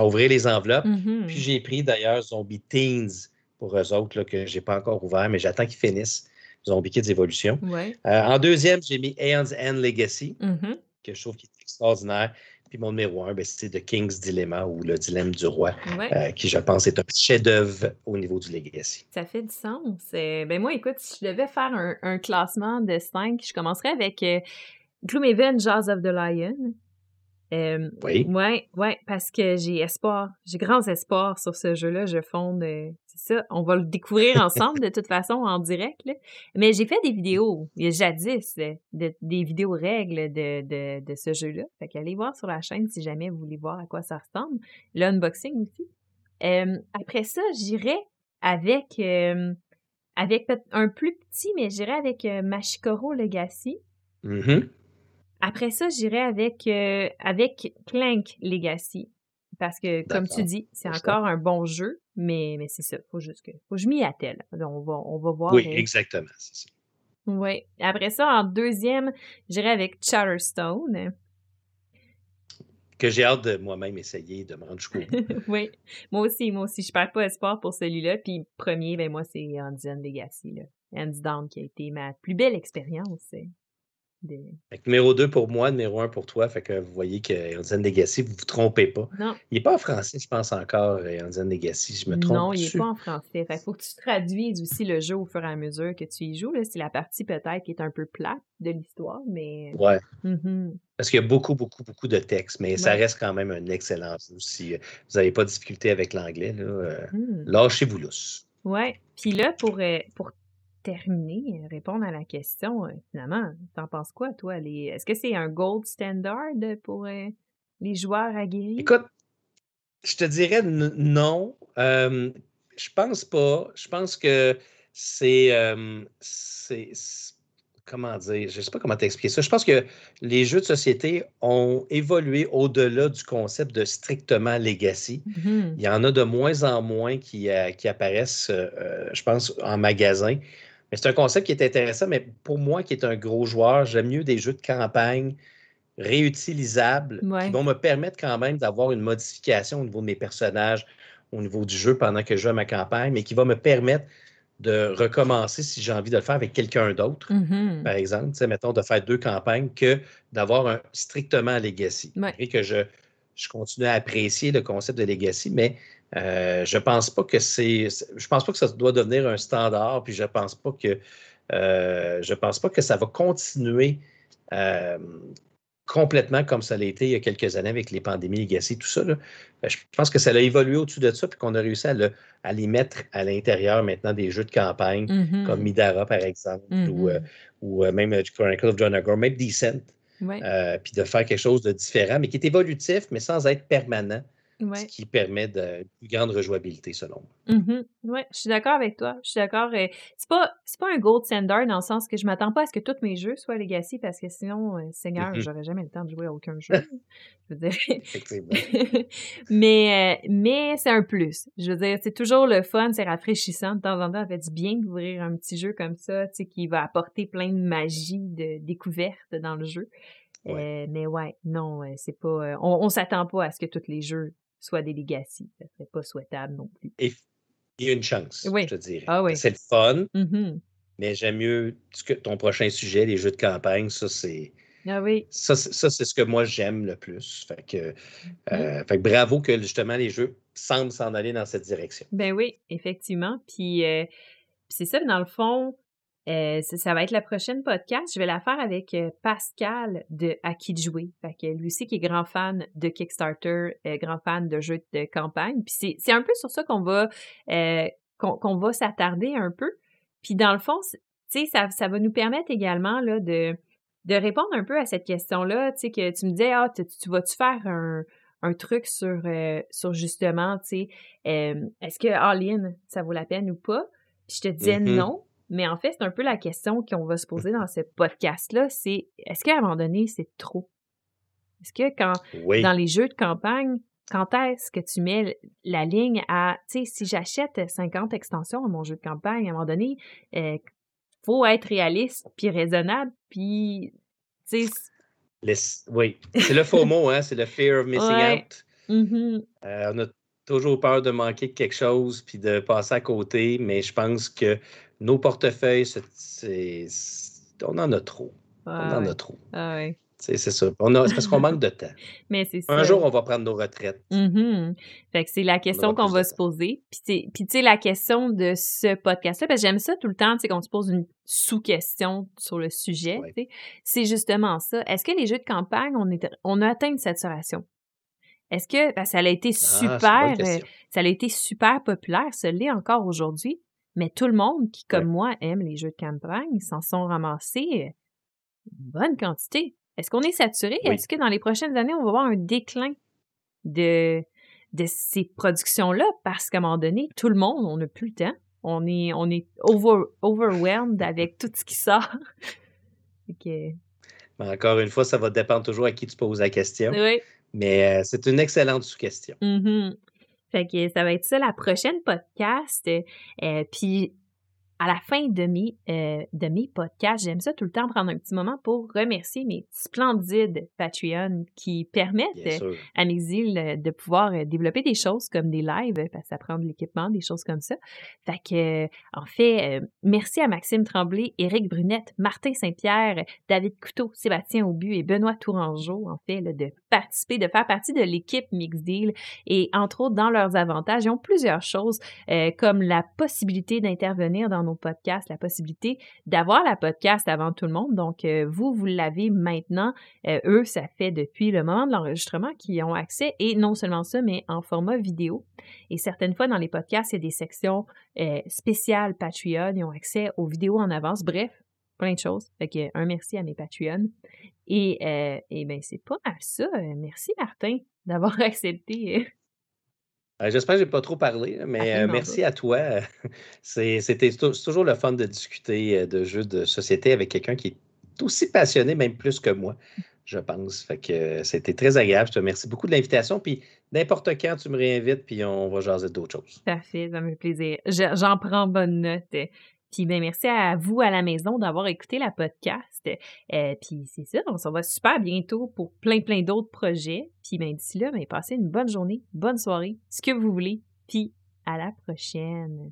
ouvrir les enveloppes. Mm-hmm. Puis j'ai pris d'ailleurs Zombie Teens pour eux autres, là, que je n'ai pas encore ouvert, mais j'attends qu'ils finissent. Zombie Kids Evolution. Euh, en deuxième, j'ai mis Aeon's End Legacy, mm-hmm. que je trouve qui est extraordinaire. Puis mon numéro un, ben, c'est The King's Dilemma ou Le Dilemme du Roi, euh, qui, je pense, est un chef-d'œuvre au niveau du Legacy. Ça fait du sens. Euh, ben moi, écoute, si je devais faire un, classement de cinq, je commencerais avec euh, Gloomhaven, Jaws of the Lion. Euh, oui. Ouais, ouais, parce que j'ai espoir, j'ai grands espoirs sur ce jeu-là. Je fonde, c'est ça, on va le découvrir ensemble de toute façon en direct. Mais j'ai fait des vidéos, il y a jadis, des vidéos règles de, de, ce jeu-là. Fait qu'allez voir sur la chaîne si jamais vous voulez voir à quoi ça ressemble. L'unboxing aussi. Euh, après ça, j'irai avec, avec un plus petit, mais j'irai avec Mashikoro Legacy. Mm-hmm. Après ça, j'irai avec, euh, avec Clank Legacy. Parce que, comme tu dis, c'est encore un bon jeu, mais, mais c'est ça. Faut juste que, faut que je m'y attelle. On va, on va voir. Oui, exactement, c'est ça. Oui. Après ça, en deuxième, j'irai avec Charterstone. Que j'ai hâte de moi-même essayer de me rendre jusqu'au bout. oui. Moi aussi, moi aussi. Je perds pas espoir pour celui-là. Puis premier, ben moi, c'est Andian Legacy. Là. Hands down qui a été ma plus belle expérience numéro 2 pour moi, numéro 1 pour toi. Fait que vous voyez que Andian Legacy, vous ne vous trompez pas. Non. Il n'est pas en français, je pense encore, Andian Legacy. Je me trompe. Non, il n'est pas en français. Il faut que tu traduises aussi le jeu au fur et à mesure que tu y joues. C'est la partie peut-être qui est un peu plate de l'histoire, mais. Ouais. Mm-hmm. Parce qu'il y a beaucoup, beaucoup, beaucoup de textes, mais ça reste quand même un excellent jeu. Si euh, vous n'avez pas de difficulté avec l'anglais, euh, mm. lâchez-vous lousse. Ouais. Puis là, pour, euh, pour terminer, euh, répondre à la question, euh, finalement, t'en penses quoi, toi? Est-ce que c'est un gold standard pour euh, les joueurs aguerris? Écoute, je te dirais non. je pense pas. Je pense que c'est. comment dire? Je ne sais pas comment t'expliquer ça. Je pense que les jeux de société ont évolué au-delà du concept de strictement legacy. Mmh Il y en a de moins en moins qui, qui apparaissent, je pense, en magasin c'est un concept qui est intéressant, mais pour moi, qui est un gros joueur, j'aime mieux des jeux de campagne réutilisables qui vont me permettre quand même d'avoir une modification au niveau de mes personnages, au niveau du jeu pendant que je joue à ma campagne, mais qui va me permettre de recommencer si j'ai envie de le faire avec quelqu'un d'autre, Mhm. par exemple, tu sais, mettons de faire deux campagnes, que d'avoir un strictement legacy. Ouais. Et que je, je continue à apprécier le concept de legacy, mais euh, je pense pas que c'est. Je pense pas que ça doit devenir un standard, puis je pense pas que euh, je pense pas que ça va continuer euh, complètement comme ça l'a été il y a quelques années avec les pandémies legacy, tout ça. là. Je pense que ça a évolué au-dessus de ça, puis qu'on a réussi à, le- à les mettre à l'intérieur maintenant des jeux de campagne, Mhm. comme Midara, par exemple, ou, euh, Mhm. ou même Chronicle of John Agor, même Descent, Ouais, euh, puis de faire quelque chose de différent, mais qui est évolutif, mais sans être permanent, ce qui permet de, plus grande rejouabilité, selon moi. Mhm. Ouais, je suis d'accord avec toi. Je suis d'accord. c'est pas pas un gold standard dans le sens que je m'attends pas à ce que tous mes jeux soient legacy parce que sinon, euh, Seigneur, Mhm. j'aurais jamais le temps de jouer à aucun jeu. je veux dire. Effectivement. mais euh, mais c'est un plus. Je veux dire, c'est toujours le fun, c'est rafraîchissant de temps en temps. Ça fait du bien d'ouvrir un petit jeu comme ça, tu sais, qui va apporter plein de magie, de découverte dans le jeu. Ouais. Euh, mais ouais, non, c'est pas. euh, on, on s'attend pas à ce que tous les jeux soient des legacy. Ça serait pas souhaitable non plus. Et il y a une chance, Oui. je te dirais. Ah oui. C'est le fun, Mhm. mais j'aime mieux que ton prochain sujet, les jeux de campagne, ça, c'est. Ah oui. Ça, c'est ça, c'est ce que moi j'aime le plus. Fait que, Mm-hmm. euh, fait que bravo que justement les jeux semblent s'en aller dans cette direction. Ben oui, effectivement. Puis, euh, puis c'est ça, dans le fond, euh, ça, ça va être la prochaine podcast. Je vais la faire avec euh, Pascal de À qui de jouer. Fait que lui aussi qui est grand fan de Kickstarter, euh, grand fan de jeux de campagne. Puis c'est, un peu sur ça qu'on va qu'on, va s'attarder un peu. Puis dans le fond, tu sais, ça, ça va nous permettre également là, de, de répondre un peu à cette question-là. Tu sais, que tu me disais, ah, tu, tu vas-tu faire un, un truc sur, sur justement, tu sais, est-ce que all-in, ça vaut la peine ou pas? Puis je te disais Mhm. non. Mais en fait, c'est un peu la question qu'on va se poser dans ce podcast-là, c'est est-ce qu'à un moment donné, c'est trop? Est-ce que quand, Oui. dans les jeux de campagne, quand est-ce que tu mets la ligne à, tu sais, si j'achète 50 extensions à mon jeu de campagne, à un moment donné, il faut être réaliste, puis raisonnable, puis, tu sais, Les- Oui. C'est le faux mot, hein? C'est le fear of missing Ouais. out. mhm, Euh, on a toujours peur de manquer quelque chose puis de passer à côté, mais je pense que nos portefeuilles, on en a trop. on en ouais, a trop. ah ouais. C'est, ça. On a, c'est parce qu'on manque de temps. Mais c'est ça. Un jour, on va prendre nos retraites. Mhm. Fait que c'est la question qu'on va se poser. Puis, tu sais, la question de ce podcast-là, parce que j'aime ça tout le temps, tu sais, qu'on se pose une sous-question sur le sujet, Ouais. tu sais, c'est justement ça. Est-ce que les jeux de campagne, on, est, on a atteint une saturation? Est-ce que parce que ça a été Ah, super, euh, ça a été super populaire, ça l'est encore aujourd'hui, mais tout le monde qui, comme Ouais. moi, aime les jeux de campagne, s'en sont ramassés euh, une bonne quantité. Est-ce qu'on est saturé? Oui. Est-ce que dans les prochaines années, on va voir un déclin de, de ces productions-là? Parce qu'à un moment donné, tout le monde, on n'a plus le temps. On est, on est over, overwhelmed avec tout ce qui sort. Mais encore une fois, ça va dépendre toujours à qui tu poses la question. oui. Mais euh, c'est une excellente sous-question. Mhm. Fait que ça va être ça la prochaine podcast. Euh, puis à la fin de mes, euh, de mes podcasts, j'aime ça tout le temps prendre un petit moment pour remercier mes splendides Patreon qui permettent à Mixil euh, de pouvoir développer des choses comme des lives, parce que ça prend de l'équipement, des choses comme ça. Fait que, en fait, merci à Maxime Tremblay, Éric Brunette, Martin Saint-Pierre, David Couteau, Sébastien Aubu et Benoît Tourangeau, en fait, là, de participer, de faire partie de l'équipe Mix Deal. Et entre autres, dans leurs avantages, ils ont plusieurs choses, euh, comme la possibilité d'intervenir dans nos podcasts, la possibilité d'avoir la podcast avant tout le monde. Donc, euh, vous, vous l'avez maintenant. Euh, eux, ça fait depuis le moment de l'enregistrement qu'ils ont accès, et non seulement ça, mais en format vidéo. Et certaines fois, dans les podcasts, il y a des sections spéciales Patreon. Ils ont accès aux vidéos en avance. Bref, plein de choses. Fait que un merci à mes Patreons. Et, euh, et ben c'est pas mal ça. Euh, Merci, Martin, d'avoir accepté. euh, J'espère que je n'ai pas trop parlé, mais euh, merci à toi. C'est c'était toujours le fun de discuter de jeux de société avec quelqu'un qui est aussi passionné, même plus que moi, je pense. Fait que c'était très agréable. Je te remercie beaucoup de l'invitation. Puis n'importe quand, tu me réinvites, puis on va jaser d'autres choses. Parfait, ça me fait plaisir. Je- J'en prends bonne note. Puis ben merci à vous à la maison d'avoir écouté la podcast. Euh, puis c'est ça, on s'en va super bientôt pour plein plein d'autres projets. Puis ben d'ici là, ben passez une bonne journée, bonne soirée, ce que vous voulez. Puis à la prochaine.